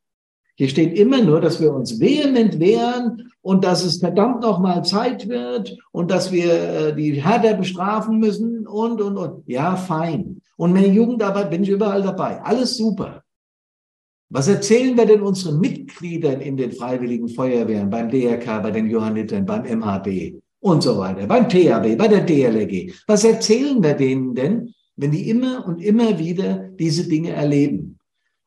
Hier steht immer nur, dass wir uns vehement wehren und dass es verdammt nochmal Zeit wird und dass wir äh, die härter bestrafen müssen und, und, und. Ja, fein. Und mehr Jugendarbeit bin ich überall dabei. Alles super. Was erzählen wir denn unseren Mitgliedern in den Freiwilligen Feuerwehren, beim DRK, bei den Johannitern, beim MHB und so weiter, beim THW, bei der DLRG? Was erzählen wir denen denn, wenn die immer und immer wieder diese Dinge erleben.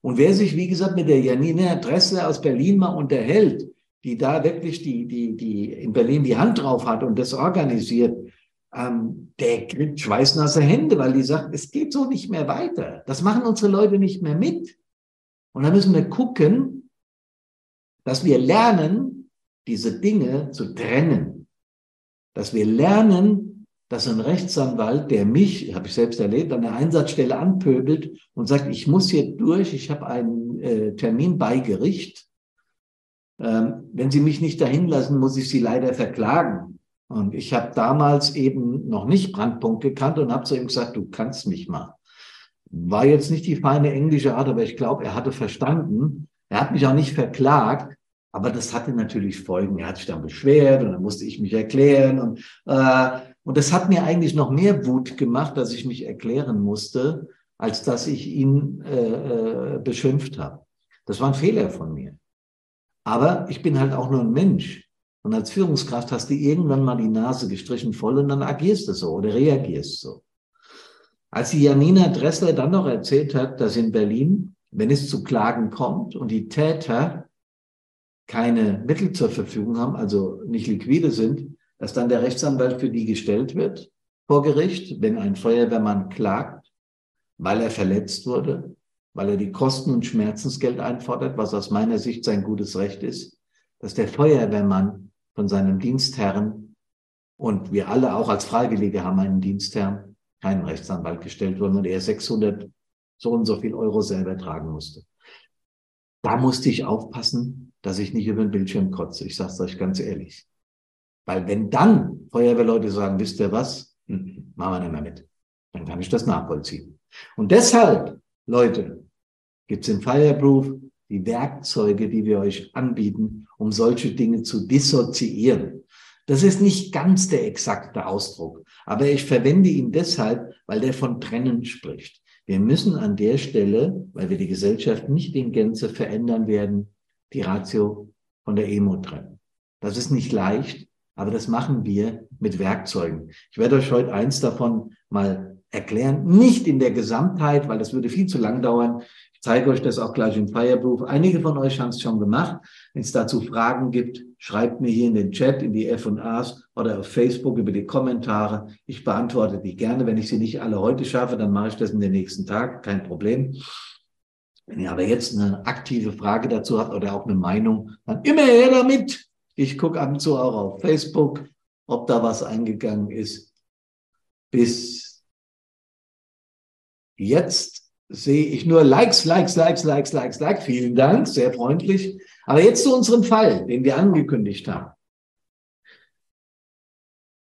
Und wer sich, wie gesagt, mit der Janina Dressler aus Berlin mal unterhält, die da wirklich die, die, die in Berlin die Hand drauf hat und das organisiert, ähm, der kriegt schweißnasse Hände, weil die sagt, es geht so nicht mehr weiter. Das machen unsere Leute nicht mehr mit. Und da müssen wir gucken, dass wir lernen, diese Dinge zu trennen. Dass wir lernen, dass ein Rechtsanwalt, der mich, habe ich selbst erlebt, an der Einsatzstelle anpöbelt und sagt, ich muss hier durch, ich habe einen äh, Termin bei Gericht. Ähm, wenn Sie mich nicht dahin lassen, muss ich Sie leider verklagen. Und ich habe damals eben noch nicht Brandpunkt gekannt und habe zu ihm gesagt, du kannst mich mal. War jetzt nicht die feine englische Art, aber ich glaube, er hatte verstanden. Er hat mich auch nicht verklagt, aber das hatte natürlich Folgen. Er hat sich dann beschwert und dann musste ich mich erklären und äh, und das hat mir eigentlich noch mehr Wut gemacht, dass ich mich erklären musste, als dass ich ihn äh, äh, beschimpft habe. Das war ein Fehler von mir. Aber ich bin halt auch nur ein Mensch. Und als Führungskraft hast du irgendwann mal die Nase gestrichen voll und dann agierst du so oder reagierst so. Als die Janina Dressler dann noch erzählt hat, dass in Berlin, wenn es zu Klagen kommt und die Täter keine Mittel zur Verfügung haben, also nicht liquide sind, dass dann der Rechtsanwalt für die gestellt wird vor Gericht, wenn ein Feuerwehrmann klagt, weil er verletzt wurde, weil er die Kosten und Schmerzensgeld einfordert, was aus meiner Sicht sein gutes Recht ist, dass der Feuerwehrmann von seinem Dienstherrn und wir alle auch als Freiwillige haben einen Dienstherrn, keinen Rechtsanwalt gestellt worden und er 600 so und so viel Euro selber tragen musste. da musste ich aufpassen, dass ich nicht über den Bildschirm kotze. Ich sage es euch ganz ehrlich. Weil wenn dann Feuerwehrleute sagen, wisst ihr was, hm, machen wir nicht mehr mit, dann kann ich das nachvollziehen. Und deshalb, Leute, gibt es im Fireproof die Werkzeuge, die wir euch anbieten, um solche Dinge zu dissoziieren. Das ist nicht ganz der exakte Ausdruck, aber ich verwende ihn deshalb, weil der von Trennen spricht. Wir müssen an der Stelle, weil wir die Gesellschaft nicht in Gänze verändern werden, die Ratio von der Emo trennen. Das ist nicht leicht, aber das machen wir mit Werkzeugen. Ich werde euch heute eins davon mal erklären, nicht in der Gesamtheit, weil das würde viel zu lang dauern. Ich zeige euch das auch gleich im Fireproof. Einige von euch haben es schon gemacht. Wenn es dazu Fragen gibt, schreibt mir hier in den Chat, in die F&As oder auf Facebook über die Kommentare. Ich beantworte die gerne. Wenn ich sie nicht alle heute schaffe, dann mache ich das in den nächsten Tag. Kein Problem. Wenn ihr aber jetzt eine aktive Frage dazu habt oder auch eine Meinung, dann immer her damit. Ich gucke ab und zu auch auf Facebook, ob da was eingegangen ist. Bis jetzt sehe ich nur Likes, Likes, Likes, Likes, Likes, Likes. Vielen Dank, sehr freundlich. Aber jetzt zu unserem Fall, den wir angekündigt haben.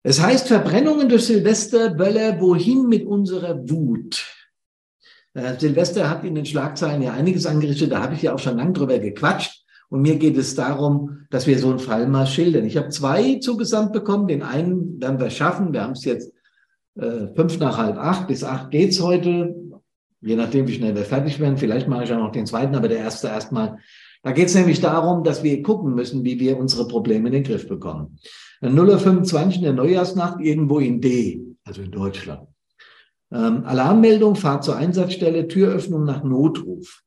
Es heißt Verbrennungen durch Silvester, Böller, wohin mit unserer Wut? Äh, Silvester hat in den Schlagzeilen ja einiges angerichtet, da habe ich ja auch schon lang drüber gequatscht. Und mir geht es darum, dass wir so einen Fall mal schildern. Ich habe zwei zugesandt bekommen. Den einen werden wir schaffen. Wir haben es jetzt äh, fünf nach halb acht. Bis acht geht's heute je nachdem, wie schnell wir fertig werden. Vielleicht mache ich auch noch den zweiten, aber der erste erstmal. Da geht es nämlich darum, dass wir gucken müssen, wie wir unsere Probleme in den Griff bekommen. 0.25 in der Neujahrsnacht irgendwo in D, also in Deutschland. Ähm, Alarmmeldung, Fahrt zur Einsatzstelle, Türöffnung nach Notruf.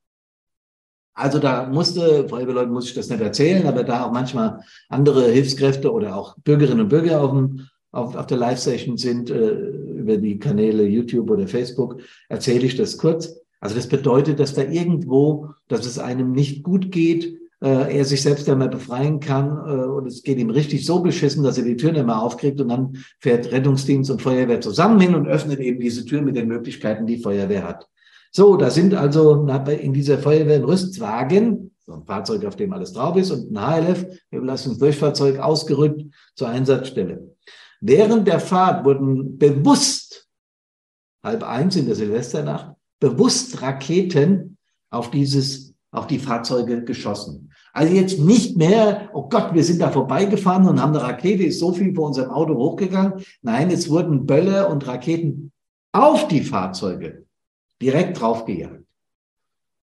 Also da musste, Feuerwehrleute muss ich das nicht erzählen, aber da auch manchmal andere Hilfskräfte oder auch Bürgerinnen und Bürger auf, dem, auf, auf der Live-Session sind, äh, über die Kanäle YouTube oder Facebook, erzähle ich das kurz. Also das bedeutet, dass da irgendwo, dass es einem nicht gut geht, äh, er sich selbst einmal befreien kann äh, und es geht ihm richtig so beschissen, dass er die Tür nicht mehr aufkriegt und dann fährt Rettungsdienst und Feuerwehr zusammen hin und öffnet eben diese Tür mit den Möglichkeiten, die Feuerwehr hat. So, da sind also in dieser Feuerwehr ein Rüstwagen, so ein Fahrzeug, auf dem alles drauf ist und ein HLF, Überlastungsdurchfahrzeug, ausgerückt zur Einsatzstelle. Während der Fahrt wurden bewusst, halb eins in der Silvesternacht, bewusst Raketen auf dieses, auf die Fahrzeuge geschossen. Also jetzt nicht mehr, oh Gott, wir sind da vorbeigefahren und haben eine Rakete, ist so viel vor unserem Auto hochgegangen. Nein, es wurden Böller und Raketen auf die Fahrzeuge direkt draufgejagt.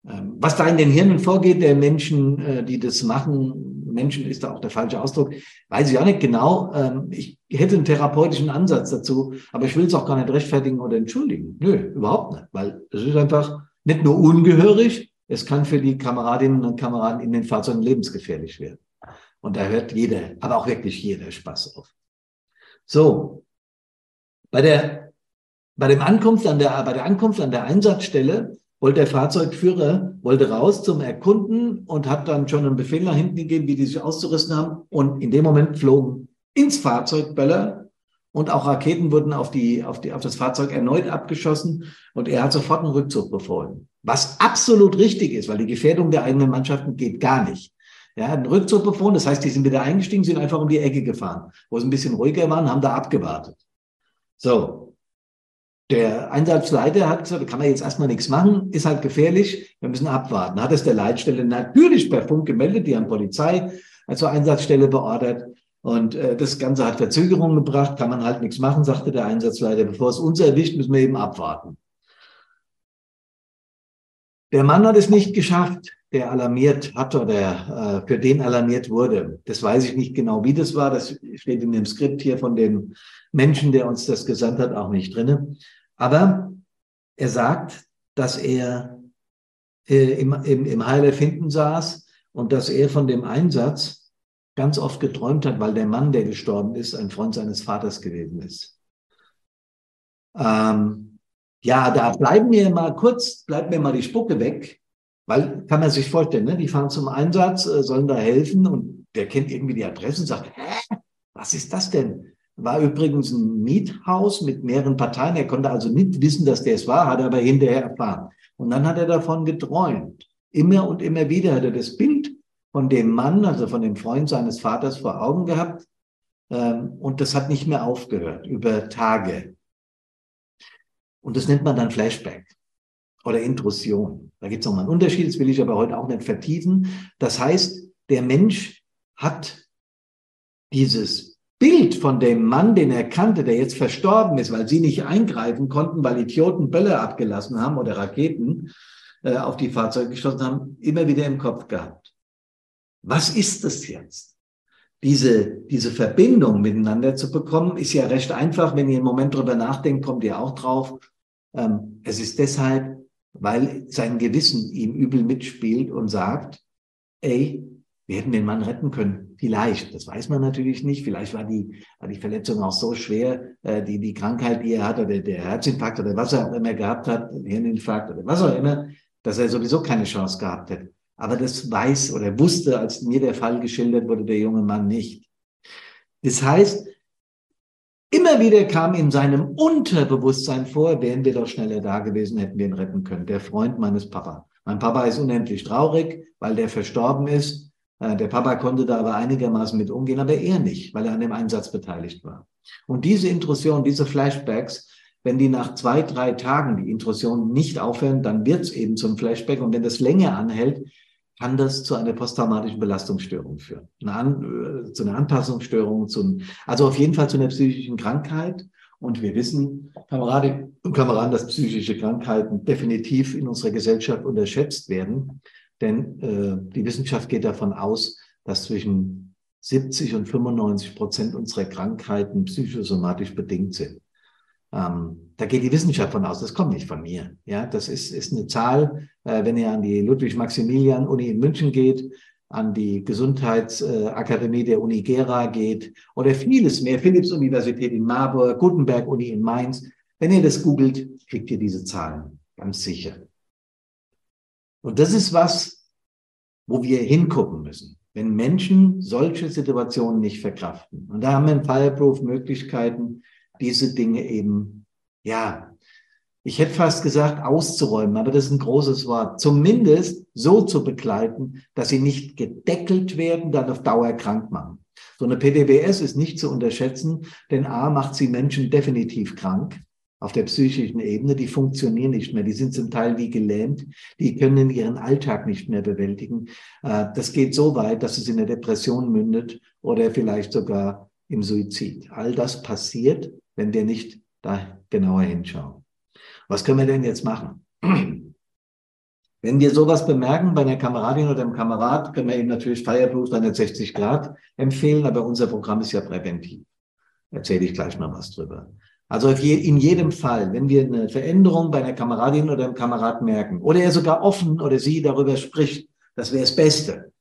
Ähm, was da in den Hirnen vorgeht, der Menschen, äh, die das machen, Menschen ist da auch der falsche Ausdruck, weiß ich auch nicht genau. Ähm, ich hätte einen therapeutischen Ansatz dazu, aber ich will es auch gar nicht rechtfertigen oder entschuldigen. Nö, überhaupt nicht, weil es ist einfach nicht nur ungehörig, es kann für die Kameradinnen und Kameraden in den Fahrzeugen lebensgefährlich werden. Und da hört jeder, aber auch wirklich jeder Spaß auf. So, bei der, bei dem Ankunft an der, bei der Ankunft an der Einsatzstelle wollte der Fahrzeugführer, wollte raus zum Erkunden und hat dann schon einen Befehl nach hinten gegeben, wie die sich auszurüsten haben. Und in dem Moment flogen ins Fahrzeug Böller und auch Raketen wurden auf, die, auf, die, auf das Fahrzeug erneut abgeschossen und er hat sofort einen Rückzug befohlen. Was absolut richtig ist, weil die Gefährdung der eigenen Mannschaften geht gar nicht. Ja, einen Rückzug befohlen, das heißt, die sind wieder eingestiegen, sind einfach um die Ecke gefahren. Wo es ein bisschen ruhiger waren, haben da abgewartet. So, der Einsatzleiter hat gesagt, da kann man jetzt erstmal nichts machen, ist halt gefährlich, wir müssen abwarten. Hat es der Leitstelle natürlich per Funk gemeldet, die haben Polizei zur Einsatzstelle beordert. Und äh, das Ganze hat Verzögerungen gebracht, kann man halt nichts machen, sagte der Einsatzleiter. Bevor es uns erwischt, müssen wir eben abwarten. Der Mann hat es nicht geschafft, der alarmiert hat oder äh, für den alarmiert wurde. Das weiß ich nicht genau, wie das war. Das steht in dem Skript hier von dem Menschen, der uns das gesandt hat, auch nicht drinne. Aber er sagt, dass er äh, im, im, im Heilef hinten saß und dass er von dem Einsatz ganz oft geträumt hat, weil der Mann, der gestorben ist, ein Freund seines Vaters gewesen ist. Ähm, ja, da bleiben wir mal kurz, bleibt mir mal die Spucke weg, weil kann man sich vorstellen, ne? die fahren zum Einsatz, äh, sollen da helfen und der kennt irgendwie die Adresse und sagt, Hä, was ist das denn? War übrigens ein Miethaus mit mehreren Parteien. Er konnte also nicht wissen, dass der es war, hat er aber hinterher erfahren. Und dann hat er davon geträumt. Immer und immer wieder hat er das Bild von dem Mann, also von dem Freund seines Vaters vor Augen gehabt. Ähm, und das hat nicht mehr aufgehört über Tage. Und das nennt man dann Flashback oder Intrusion. Da gibt es nochmal einen Unterschied, das will ich aber heute auch nicht vertiefen. Das heißt, der Mensch hat dieses Bild von dem Mann, den er kannte, der jetzt verstorben ist, weil sie nicht eingreifen konnten, weil Idioten Bälle abgelassen haben oder Raketen äh, auf die Fahrzeuge geschossen haben, immer wieder im Kopf gehabt. Was ist das jetzt? Diese, diese Verbindung miteinander zu bekommen, ist ja recht einfach. Wenn ihr einen Moment drüber nachdenkt, kommt ihr auch drauf. Ähm, es ist deshalb, weil sein Gewissen ihm übel mitspielt und sagt, ey, wir hätten den Mann retten können. Vielleicht, das weiß man natürlich nicht. Vielleicht war die, war die Verletzung auch so schwer, äh, die, die Krankheit, die er hat, oder der Herzinfarkt oder was er auch immer gehabt hat, Hirninfarkt oder was auch immer, dass er sowieso keine Chance gehabt hätte. Aber das weiß oder wusste, als mir der Fall geschildert wurde, der junge Mann nicht. Das heißt, immer wieder kam in seinem Unterbewusstsein vor, wären wir doch schneller da gewesen, hätten wir ihn retten können. Der Freund meines Papa. Mein Papa ist unendlich traurig, weil der verstorben ist. Äh, der Papa konnte da aber einigermaßen mit umgehen, aber er nicht, weil er an dem Einsatz beteiligt war. Und diese Intrusion, diese Flashbacks, wenn die nach zwei, drei Tagen die Intrusion nicht aufhören, dann wird es eben zum Flashback. Und wenn das länger anhält, kann das zu einer posttraumatischen Belastungsstörung führen. Eine An, äh, zu einer Anpassungsstörung, zu, also auf jeden Fall zu einer psychischen Krankheit. Und wir wissen, Kameradinnen und Kameraden, dass psychische Krankheiten definitiv in unserer Gesellschaft unterschätzt werden. Denn äh, die Wissenschaft geht davon aus, dass zwischen 70 und 95 Prozent unserer Krankheiten psychosomatisch bedingt sind. Ähm, da geht die Wissenschaft von aus, das kommt nicht von mir. Ja, das ist, ist eine Zahl, äh, wenn ihr an die Ludwig-Maximilian-Uni in München geht, an die Gesundheitsakademie der Uni Gera geht oder vieles mehr, Philipps-Universität in Marburg, Gutenberg-Uni in Mainz. Wenn ihr das googelt, kriegt ihr diese Zahlen, ganz sicher. Und das ist was, wo wir hingucken müssen, wenn Menschen solche Situationen nicht verkraften. Und da haben wir in Fireproof Möglichkeiten, diese Dinge eben, ja, ich hätte fast gesagt, auszuräumen, aber das ist ein großes Wort. Zumindest so zu begleiten, dass sie nicht gedeckelt werden, dann auf Dauer krank machen. So eine PDWS ist nicht zu unterschätzen, denn A macht sie Menschen definitiv krank auf der psychischen Ebene, die funktionieren nicht mehr, die sind zum Teil wie gelähmt, die können ihren Alltag nicht mehr bewältigen. Äh, das geht so weit, dass es in der Depression mündet oder vielleicht sogar im Suizid. All das passiert, wenn wir nicht da genauer hinschauen. Was können wir denn jetzt machen? Wenn wir sowas bemerken bei einer Kameradin oder einem Kamerad, können wir ihm natürlich Fireproof 360 Grad empfehlen, aber unser Programm ist ja präventiv. Erzähle ich gleich mal was drüber. Also in jedem Fall, wenn wir eine Veränderung bei einer Kameradin oder einem Kamerad merken oder er sogar offen oder sie darüber spricht, das wäre das Beste.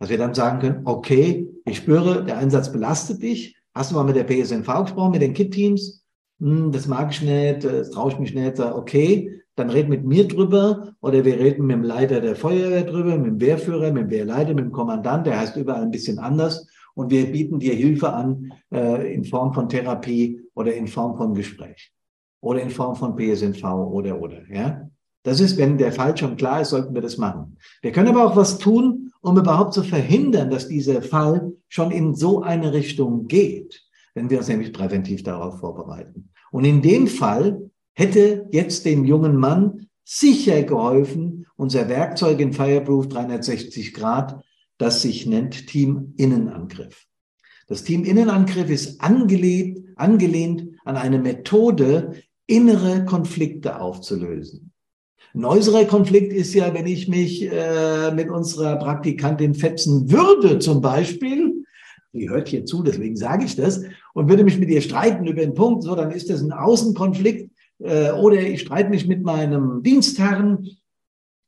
Dass wir dann sagen können, okay, ich spüre, der Einsatz belastet dich. Hast du mal mit der PSNV gesprochen, mit den KIT-Teams? Hm, das mag ich nicht, das traue ich mich nicht. Okay, dann red mit mir drüber oder wir reden mit dem Leiter der Feuerwehr drüber, mit dem Wehrführer, mit dem Wehrleiter, mit dem Kommandant, der heißt überall ein bisschen anders und wir bieten dir Hilfe an äh, in Form von Therapie oder in Form von Gespräch oder in Form von PSNV oder oder. Ja, das ist, wenn der Fall schon klar ist, sollten wir das machen. Wir können aber auch was tun, um überhaupt zu verhindern, dass dieser Fall schon in so eine Richtung geht, wenn wir uns nämlich präventiv darauf vorbereiten. Und in dem Fall hätte jetzt dem jungen Mann sicher geholfen, unser Werkzeug in Fireproof 360 Grad das sich nennt Team Innenangriff. Das Team Innenangriff ist angelehnt, angelehnt an eine Methode, innere Konflikte aufzulösen. Ein äußerer Konflikt ist ja, wenn ich mich äh, mit unserer Praktikantin fetzen würde, zum Beispiel, die hört hier zu, deswegen sage ich das, und würde mich mit ihr streiten über den Punkt, so, dann ist das ein Außenkonflikt. Äh, oder ich streite mich mit meinem Dienstherrn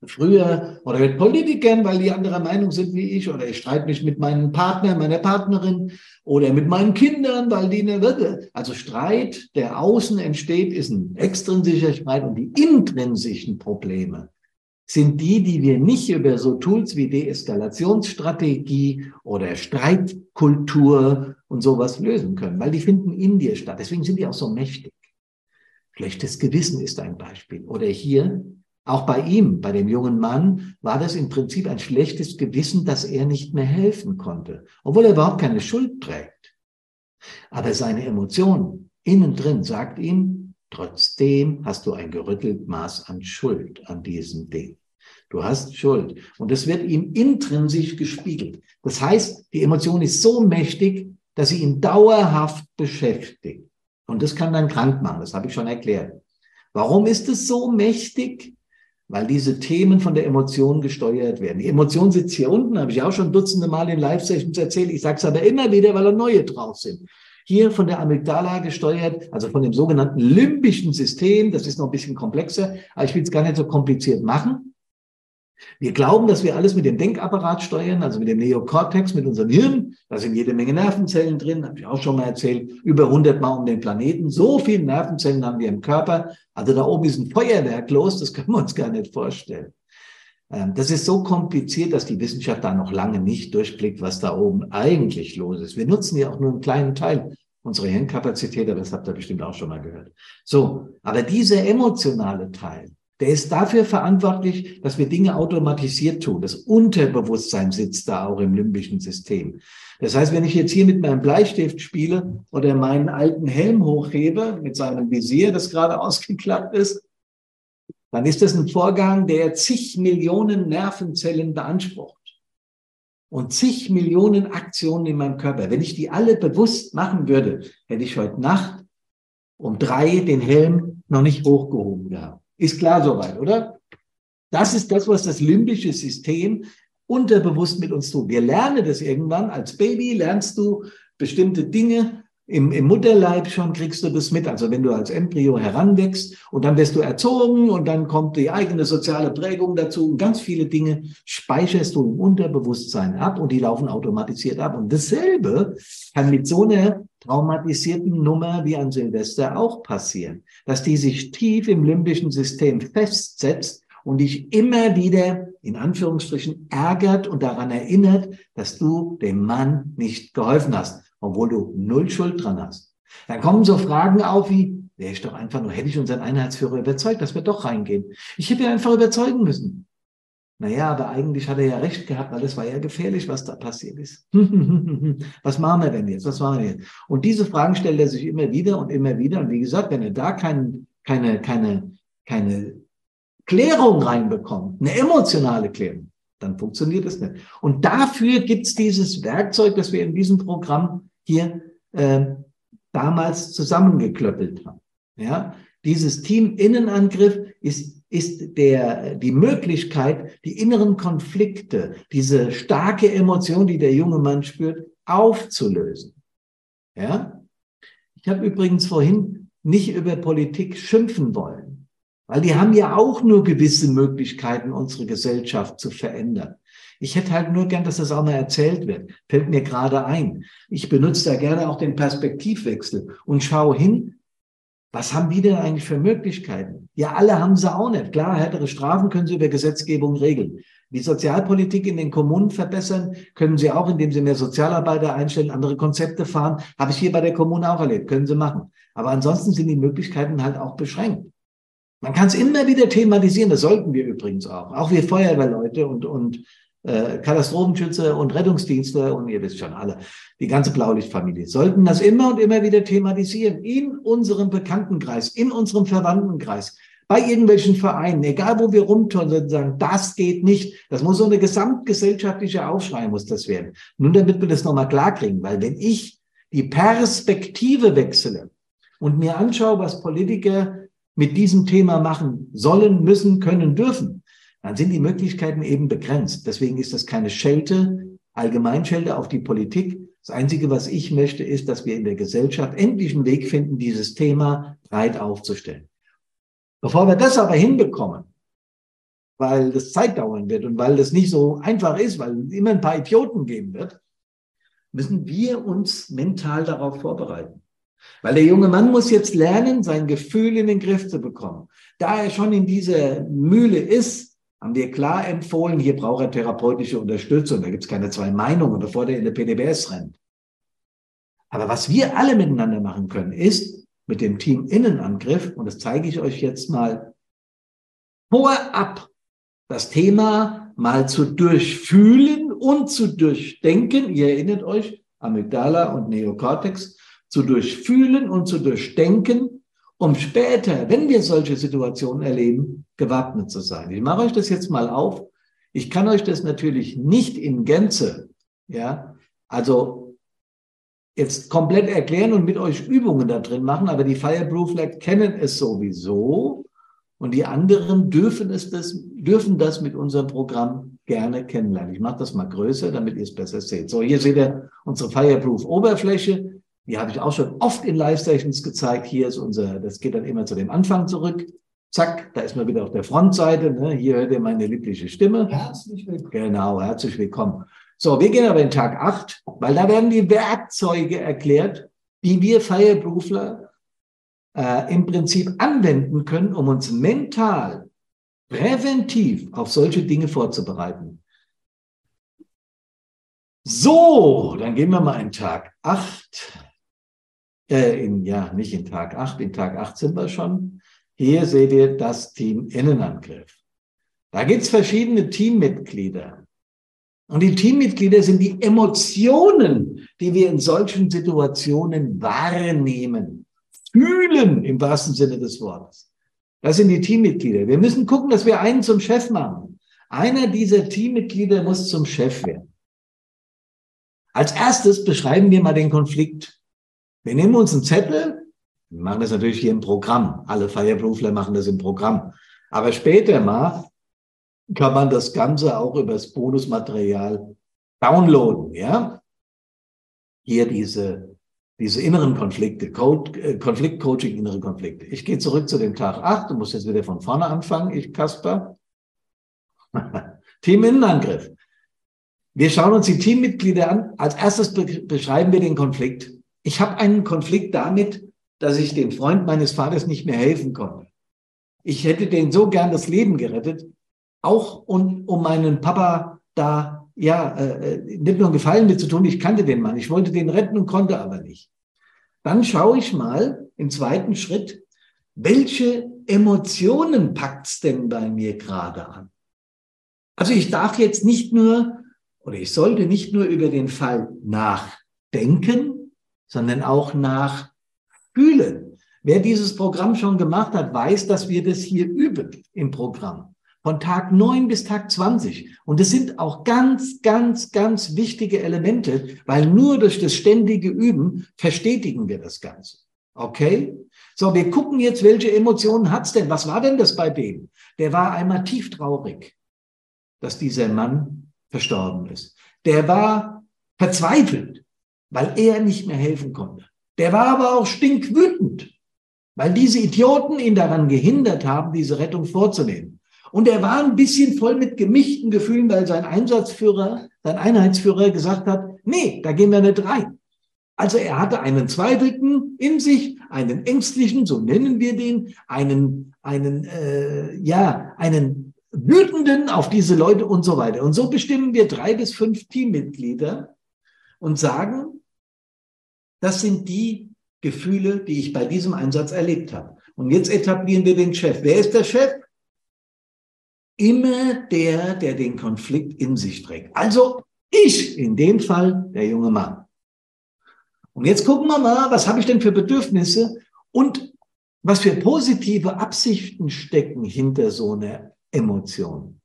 früher oder mit Politikern, weil die anderer Meinung sind wie ich, oder ich streite mich mit meinem Partner, meiner Partnerin oder mit meinen Kindern, weil die eine Würde. Also Streit, der außen entsteht, ist ein extrinsischer Streit und die intrinsischen Probleme sind die, die wir nicht über so Tools wie Deeskalationsstrategie oder Streitkultur und sowas lösen können, weil die finden in dir statt. Deswegen sind die auch so mächtig. Schlechtes Gewissen ist ein Beispiel. Oder hier Auch bei ihm, bei dem jungen Mann, war das im Prinzip ein schlechtes Gewissen, dass er nicht mehr helfen konnte, obwohl er überhaupt keine Schuld trägt. Aber seine Emotion innen drin sagt ihm, trotzdem hast du ein gerüttelt Maß an Schuld an diesem Ding. Du hast Schuld. Und das wird ihm intrinsisch gespiegelt. Das heißt, die Emotion ist so mächtig, dass sie ihn dauerhaft beschäftigt. Und das kann dann krank machen, das habe ich schon erklärt. Warum ist es so mächtig? Weil diese Themen von der Emotion gesteuert werden. Die Emotion sitzt hier unten, habe ich auch schon dutzende Mal in Live-Sessions erzählt. Ich sage es aber immer wieder, weil da neue drauf sind. Hier von der Amygdala gesteuert, also von dem sogenannten limbischen System. Das ist noch ein bisschen komplexer, aber ich will es gar nicht so kompliziert machen. Wir glauben, dass wir alles mit dem Denkapparat steuern, also mit dem Neokortex, mit unserem Hirn. Da sind jede Menge Nervenzellen drin, habe ich auch schon mal erzählt, über 100 Mal um den Planeten. So viele Nervenzellen haben wir im Körper. Also da oben ist ein Feuerwerk los, das können wir uns gar nicht vorstellen. Ähm, das ist so kompliziert, dass die Wissenschaft da noch lange nicht durchblickt, was da oben eigentlich los ist. Wir nutzen ja auch nur einen kleinen Teil unserer Hirnkapazität, aber das habt ihr bestimmt auch schon mal gehört. So, aber dieser emotionale Teil, der ist dafür verantwortlich, dass wir Dinge automatisiert tun. Das Unterbewusstsein sitzt da auch im limbischen System. Das heißt, wenn ich jetzt hier mit meinem Bleistift spiele oder meinen alten Helm hochhebe mit seinem Visier, das gerade ausgeklappt ist, dann ist das ein Vorgang, der zig Millionen Nervenzellen beansprucht und zig Millionen Aktionen in meinem Körper. Wenn ich die alle bewusst machen würde, hätte ich heute Nacht um drei den Helm noch nicht hochgehoben gehabt. Ist klar soweit, oder? Das ist das, was das limbische System unterbewusst mit uns tut. Wir lernen das irgendwann. Als Baby lernst du bestimmte Dinge. Im, Im Mutterleib schon kriegst du das mit. Also wenn du als Embryo heranwächst und dann wirst du erzogen und dann kommt die eigene soziale Prägung dazu und ganz viele Dinge speicherst du im Unterbewusstsein ab und die laufen automatisiert ab. Und dasselbe kann mit so einer traumatisierten Nummer wie an Silvester auch passieren, dass die sich tief im limbischen System festsetzt und dich immer wieder in Anführungsstrichen ärgert und daran erinnert, dass du dem Mann nicht geholfen hast, obwohl du null Schuld dran hast. Dann kommen so Fragen auf wie, wäre ich doch einfach nur, hätte ich unseren Einheitsführer überzeugt, dass wir doch reingehen. Ich hätte ihn einfach überzeugen müssen. Naja, aber eigentlich hat er ja recht gehabt, weil es war ja gefährlich, was da passiert ist. was machen wir denn jetzt? Was machen wir jetzt? Und diese Fragen stellt er sich immer wieder und immer wieder. Und wie gesagt, wenn er da kein, keine, keine, keine Klärung reinbekommt, eine emotionale Klärung, dann funktioniert es nicht. Und dafür gibt's dieses Werkzeug, das wir in diesem Programm hier äh, damals zusammengeklöppelt haben. Ja, dieses Team-Innenangriff ist ist der, die Möglichkeit, die inneren Konflikte, diese starke Emotion, die der junge Mann spürt, aufzulösen. Ja? Ich habe übrigens vorhin nicht über Politik schimpfen wollen, weil die haben ja auch nur gewisse Möglichkeiten, unsere Gesellschaft zu verändern. Ich hätte halt nur gern, dass das auch mal erzählt wird. Fällt mir gerade ein. Ich benutze da gerne auch den Perspektivwechsel und schaue hin, was haben die denn eigentlich für Möglichkeiten? Ja, alle haben sie auch nicht. Klar, härtere Strafen können sie über Gesetzgebung regeln. Die Sozialpolitik in den Kommunen verbessern können sie auch, indem sie mehr Sozialarbeiter einstellen, andere Konzepte fahren. Habe ich hier bei der Kommune auch erlebt. Können sie machen. Aber ansonsten sind die Möglichkeiten halt auch beschränkt. Man kann es immer wieder thematisieren. Das sollten wir übrigens auch. Auch wir Feuerwehrleute und, und äh, Katastrophenschützer und Rettungsdienste und ihr wisst schon alle, die ganze Blaulichtfamilie, sollten das immer und immer wieder thematisieren in unserem Bekanntenkreis, in unserem Verwandtenkreis, bei irgendwelchen Vereinen, egal wo wir rumtun, sagen, das geht nicht. Das muss so eine gesamtgesellschaftliche Aufschrei muss das werden. Nun, damit wir das nochmal klarkriegen, weil wenn ich die Perspektive wechsle und mir anschaue, was Politiker mit diesem Thema machen sollen, müssen, können, dürfen, dann sind die Möglichkeiten eben begrenzt. Deswegen ist das keine Schelte, Allgemeinschelte auf die Politik. Das Einzige, was ich möchte, ist, dass wir in der Gesellschaft endlich einen Weg finden, dieses Thema breit aufzustellen. Bevor wir das aber hinbekommen, weil das Zeit dauern wird und weil das nicht so einfach ist, weil es immer ein paar Idioten geben wird, müssen wir uns mental darauf vorbereiten. Weil der junge Mann muss jetzt lernen, sein Gefühl in den Griff zu bekommen. Da er schon in dieser Mühle ist, haben wir klar empfohlen, hier braucht er therapeutische Unterstützung. Da gibt es keine zwei Meinungen, bevor der in der PDBS rennt. Aber was wir alle miteinander machen können, ist mit dem Team Innenangriff, und das zeige ich euch jetzt mal vorab das Thema mal zu durchfühlen und zu durchdenken. Ihr erinnert euch, Amygdala und Neokortex, zu durchfühlen und zu durchdenken, um später, wenn wir solche Situationen erleben, gewappnet zu sein. Ich mache euch das jetzt mal auf. Ich kann euch das natürlich nicht in Gänze, ja, also jetzt komplett erklären und mit euch Übungen da drin machen, aber die Fireproof Lab kennen es sowieso und die anderen dürfen es das, dürfen das mit unserem Programm gerne kennenlernen. Ich mache das mal größer, damit ihr es besser seht. So, hier seht ihr unsere Fireproof Oberfläche. Die habe ich auch schon oft in Live-Sessions gezeigt. Hier ist unser, das geht dann immer zu dem Anfang zurück. Zack, da ist man wieder auf der Frontseite. Ne? Hier hört ihr meine liebliche Stimme. Herzlich willkommen. Genau, herzlich willkommen. So, wir gehen aber in Tag 8, weil da werden die Werkzeuge erklärt, die wir Fireproofler äh, im Prinzip anwenden können, um uns mental präventiv auf solche Dinge vorzubereiten. So, dann gehen wir mal in Tag 8 äh, in, ja, nicht in Tag 8, in Tag 8 sind wir schon. Hier seht ihr das Team Innenangriff. Da gibt es verschiedene Teammitglieder. Und die Teammitglieder sind die Emotionen, die wir in solchen Situationen wahrnehmen, fühlen im wahrsten Sinne des Wortes. Das sind die Teammitglieder. Wir müssen gucken, dass wir einen zum Chef machen. Einer dieser Teammitglieder muss zum Chef werden. Als erstes beschreiben wir mal den Konflikt. Wir nehmen uns einen Zettel, wir machen das natürlich hier im Programm. Alle Fireproofler machen das im Programm. Aber später mal kann man das Ganze auch über das Bonusmaterial downloaden, ja? Hier diese, diese inneren Konflikte, äh, Konfliktcoaching, innere Konflikte. Ich gehe zurück zu dem Tag 8, du musst jetzt wieder von vorne anfangen, ich Kasper. Team Innenangriff. Wir schauen uns die Teammitglieder an. Als erstes beschreiben wir den Konflikt. Ich habe einen Konflikt damit, dass ich dem Freund meines Vaters nicht mehr helfen konnte. Ich hätte den so gern das Leben gerettet, auch um, um meinen Papa da ja äh, äh, nicht nur Gefallen mit zu tun. Ich kannte den Mann, ich wollte den retten und konnte aber nicht. Dann schaue ich mal im zweiten Schritt, welche Emotionen packt's denn bei mir gerade an? Also ich darf jetzt nicht nur oder ich sollte nicht nur über den Fall nachdenken, sondern auch nach Fühlen. Wer dieses Programm schon gemacht hat, weiß, dass wir das hier üben im Programm. Von Tag 9 bis Tag 20. Und es sind auch ganz, ganz, ganz wichtige Elemente, weil nur durch das ständige Üben verstetigen wir das Ganze. Okay? So, wir gucken jetzt, welche Emotionen hat's denn? Was war denn das bei dem? Der war einmal tief traurig, dass dieser Mann verstorben ist. Der war verzweifelt, weil er nicht mehr helfen konnte. Der war aber auch stinkwütend, weil diese Idioten ihn daran gehindert haben, diese Rettung vorzunehmen. Und er war ein bisschen voll mit gemischten Gefühlen, weil sein Einsatzführer, sein Einheitsführer gesagt hat, nee, da gehen wir nicht rein. Also er hatte einen Zweifelten in sich, einen ängstlichen, so nennen wir den, einen, einen, äh, ja, einen wütenden auf diese Leute und so weiter. Und so bestimmen wir drei bis fünf Teammitglieder und sagen, das sind die Gefühle, die ich bei diesem Einsatz erlebt habe. Und jetzt etablieren wir den Chef. Wer ist der Chef? Immer der, der den Konflikt in sich trägt. Also ich, in dem Fall der junge Mann. Und jetzt gucken wir mal, was habe ich denn für Bedürfnisse und was für positive Absichten stecken hinter so einer Emotion.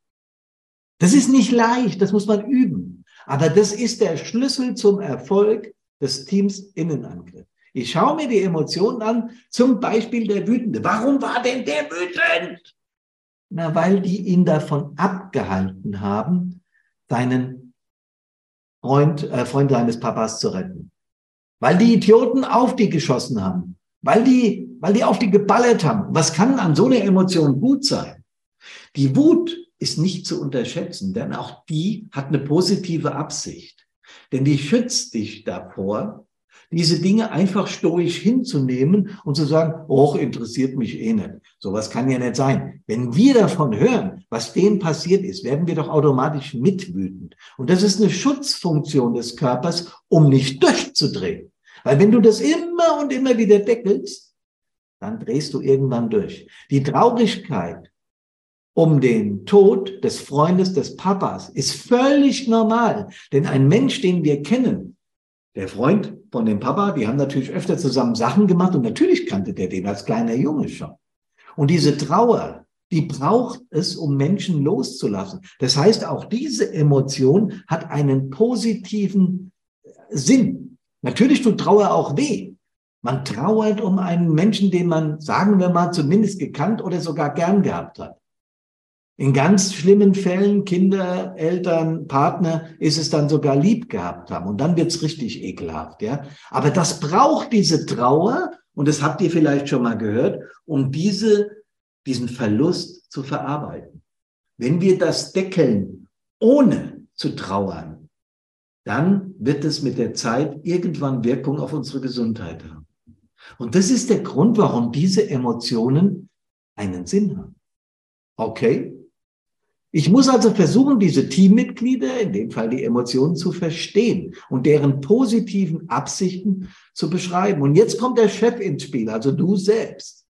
Das ist nicht leicht, das muss man üben. Aber das ist der Schlüssel zum Erfolg des Teams Innenangriff. Ich schaue mir die Emotionen an, zum Beispiel der Wütende. Warum war denn der wütend? Na, weil die ihn davon abgehalten haben, seinen Freund, äh, Freund seines Papas zu retten. Weil die Idioten auf die geschossen haben. Weil die, weil die auf die geballert haben. Was kann an so einer Emotion gut sein? Die Wut ist nicht zu unterschätzen, denn auch die hat eine positive Absicht. Denn die schützt dich davor, diese Dinge einfach stoisch hinzunehmen und zu sagen, oh, interessiert mich eh nicht. Sowas kann ja nicht sein. Wenn wir davon hören, was denen passiert ist, werden wir doch automatisch mitwütend. Und das ist eine Schutzfunktion des Körpers, um nicht durchzudrehen. Weil wenn du das immer und immer wieder deckelst, dann drehst du irgendwann durch. Die Traurigkeit um den Tod des Freundes des Papas ist völlig normal. Denn ein Mensch, den wir kennen, der Freund von dem Papa, die haben natürlich öfter zusammen Sachen gemacht und natürlich kannte der den als kleiner Junge schon. Und diese Trauer, die braucht es, um Menschen loszulassen. Das heißt, auch diese Emotion hat einen positiven Sinn. Natürlich tut Trauer auch weh. Man trauert um einen Menschen, den man, sagen wir mal, zumindest gekannt oder sogar gern gehabt hat. In ganz schlimmen Fällen, Kinder, Eltern, Partner, ist es dann sogar lieb gehabt haben. Und dann wird's richtig ekelhaft, ja. Aber das braucht diese Trauer, und das habt ihr vielleicht schon mal gehört, um diese, diesen Verlust zu verarbeiten. Wenn wir das deckeln, ohne zu trauern, dann wird es mit der Zeit irgendwann Wirkung auf unsere Gesundheit haben. Und das ist der Grund, warum diese Emotionen einen Sinn haben. Okay? Ich muss also versuchen, diese Teammitglieder, in dem Fall die Emotionen, zu verstehen und deren positiven Absichten zu beschreiben. Und jetzt kommt der Chef ins Spiel, also du selbst.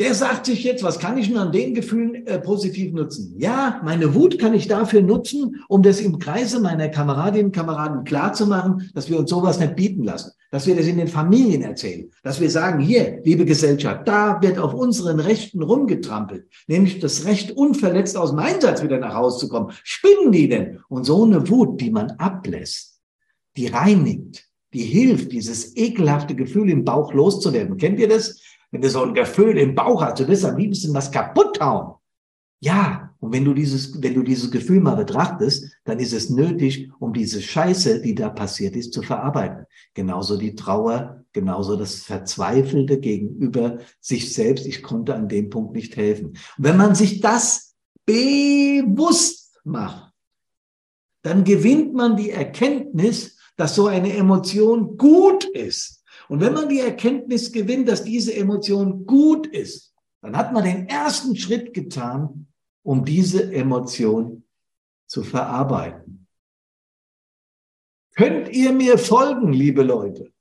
Der sagt sich jetzt, was kann ich nur an den Gefühlen äh, positiv nutzen? Ja, meine Wut kann ich dafür nutzen, um das im Kreise meiner Kameradinnen und Kameraden klarzumachen, dass wir uns sowas nicht bieten lassen, dass wir das in den Familien erzählen, dass wir sagen, hier, liebe Gesellschaft, da wird auf unseren Rechten rumgetrampelt, nämlich das Recht, unverletzt aus dem Einsatz wieder nach Hause zu kommen. Spinnen die denn? Und so eine Wut, die man ablässt, die reinigt, die hilft, dieses ekelhafte Gefühl im Bauch loszuwerden. Kennt ihr das? Wenn du so ein Gefühl im Bauch hast, du willst am liebsten was kaputt hauen. Ja, und wenn du dieses, wenn du dieses Gefühl mal betrachtest, dann ist es nötig, um diese Scheiße, die da passiert ist, zu verarbeiten. Genauso die Trauer, genauso das Verzweifelte gegenüber sich selbst. Ich konnte an dem Punkt nicht helfen. Und wenn man sich das bewusst macht, dann gewinnt man die Erkenntnis, dass so eine Emotion gut ist. Und wenn man die Erkenntnis gewinnt, dass diese Emotion gut ist, dann hat man den ersten Schritt getan, um diese Emotion zu verarbeiten. Könnt ihr mir folgen, liebe Leute?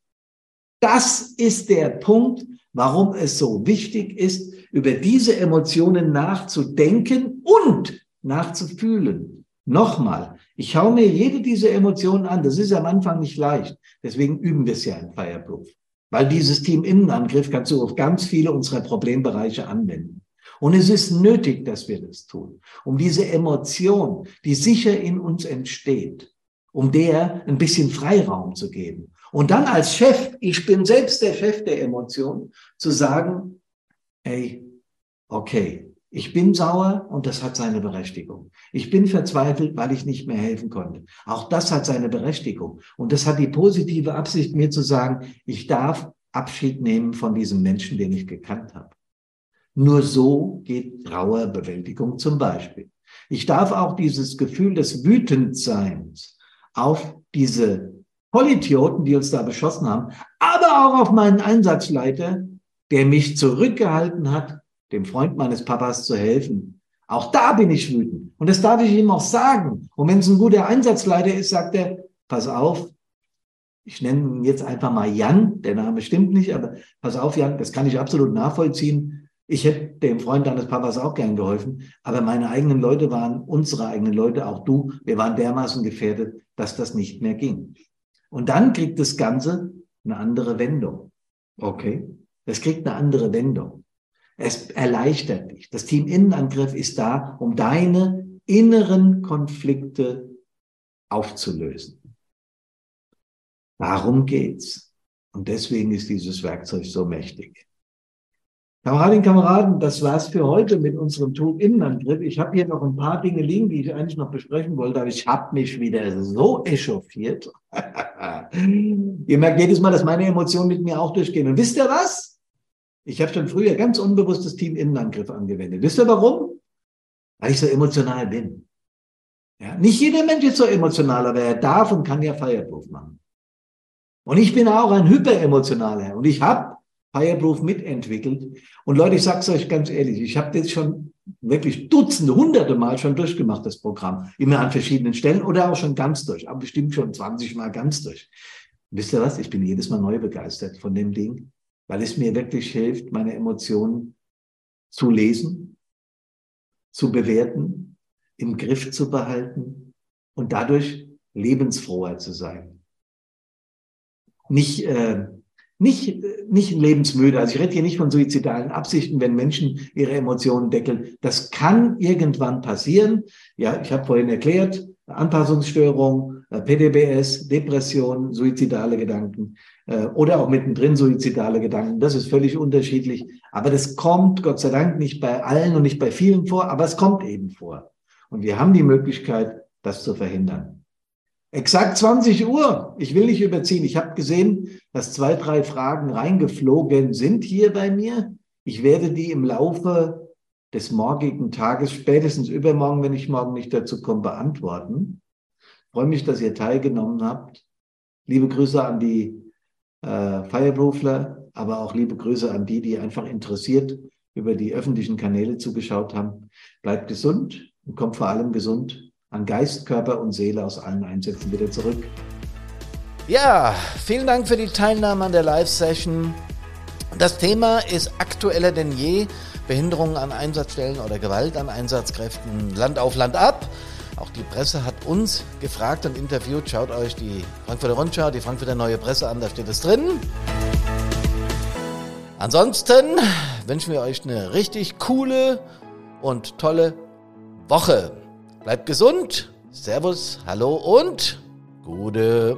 Das ist der Punkt, warum es so wichtig ist, über diese Emotionen nachzudenken und nachzufühlen. Nochmal, ich schaue mir jede dieser Emotionen an. Das ist am Anfang nicht leicht. Deswegen üben wir es ja in Fireproof. Weil dieses Team Innenangriff kannst du auf ganz viele unserer Problembereiche anwenden. Und es ist nötig, dass wir das tun, um diese Emotion, die sicher in uns entsteht, um der ein bisschen Freiraum zu geben. Und dann als Chef, ich bin selbst der Chef der Emotion, zu sagen, hey, okay, ich bin sauer und das hat seine Berechtigung. Ich bin verzweifelt, weil ich nicht mehr helfen konnte. Auch das hat seine Berechtigung. Und das hat die positive Absicht, mir zu sagen, ich darf Abschied nehmen von diesem Menschen, den ich gekannt habe. Nur so geht Trauerbewältigung zum Beispiel. Ich darf auch dieses Gefühl des Wütendseins auf diese Vollidioten, die uns da beschossen haben, aber auch auf meinen Einsatzleiter, der mich zurückgehalten hat, dem Freund meines Papas zu helfen. Auch da bin ich wütend. Und das darf ich ihm auch sagen. Und wenn es ein guter Einsatzleiter ist, sagt er, pass auf, ich nenne ihn jetzt einfach mal Jan, der Name stimmt nicht, aber pass auf, Jan, das kann ich absolut nachvollziehen. Ich hätte dem Freund deines Papas auch gern geholfen, aber meine eigenen Leute waren, unsere eigenen Leute, auch du, wir waren dermaßen gefährdet, dass das nicht mehr ging. Und dann kriegt das Ganze eine andere Wendung. Okay? Es kriegt eine andere Wendung. Es erleichtert dich. Das Team Innenangriff ist da, um deine inneren Konflikte aufzulösen. Darum geht's. Und deswegen ist dieses Werkzeug so mächtig. Kameradinnen, Kameraden, das war's für heute mit unserem Tool Innenangriff. Ich habe hier noch ein paar Dinge liegen, die ich eigentlich noch besprechen wollte, aber ich habe mich wieder so echauffiert. ihr merkt jedes Mal, dass meine Emotionen mit mir auch durchgehen. Und wisst ihr was? Ich habe schon früher ganz unbewusst das Team Innenangriff angewendet. Wisst ihr warum? Weil ich so emotional bin. Ja, nicht jeder Mensch ist so emotional, aber er darf und kann ja Fireproof machen. Und ich bin auch ein hyperemotionaler und ich habe Fireproof mitentwickelt. Und Leute, ich sage es euch ganz ehrlich, ich habe das schon wirklich Dutzende, Hunderte Mal schon durchgemacht, das Programm. Immer an verschiedenen Stellen oder auch schon ganz durch, aber bestimmt schon 20 Mal ganz durch. Wisst ihr was? Ich bin jedes Mal neu begeistert von dem Ding weil es mir wirklich hilft, meine Emotionen zu lesen, zu bewerten, im Griff zu behalten und dadurch lebensfroher zu sein. Nicht, äh, nicht, nicht lebensmüde. Also ich rede hier nicht von suizidalen Absichten, wenn Menschen ihre Emotionen deckeln. Das kann irgendwann passieren. Ja, ich habe vorhin erklärt, Anpassungsstörung, äh, PDBS, Depression, suizidale Gedanken oder auch mittendrin suizidale Gedanken. Das ist völlig unterschiedlich. Aber das kommt Gott sei Dank nicht bei allen und nicht bei vielen vor, aber es kommt eben vor. Und wir haben die Möglichkeit, das zu verhindern. Exakt 20 Uhr. Ich will nicht überziehen. Ich habe gesehen, dass zwei, drei Fragen reingeflogen sind hier bei mir. Ich werde die im Laufe des morgigen Tages, spätestens übermorgen, wenn ich morgen nicht dazu komme, beantworten. Ich freue mich, dass ihr teilgenommen habt. Liebe Grüße an die äh, Fireproofler, aber auch liebe Grüße an die, die einfach interessiert über die öffentlichen Kanäle zugeschaut haben. Bleibt gesund und kommt vor allem gesund an Geist, Körper und Seele aus allen Einsätzen wieder zurück. Ja, vielen Dank für die Teilnahme an der Live-Session. Das Thema ist aktueller denn je. Behinderungen an Einsatzstellen oder Gewalt an Einsatzkräften Land auf Land ab. Auch die Presse hat uns gefragt und interviewt. Schaut euch die Frankfurter Rundschau, die Frankfurter Neue Presse an, da steht es drin. Ansonsten wünschen wir euch eine richtig coole und tolle Woche. Bleibt gesund. Servus, hallo und gute.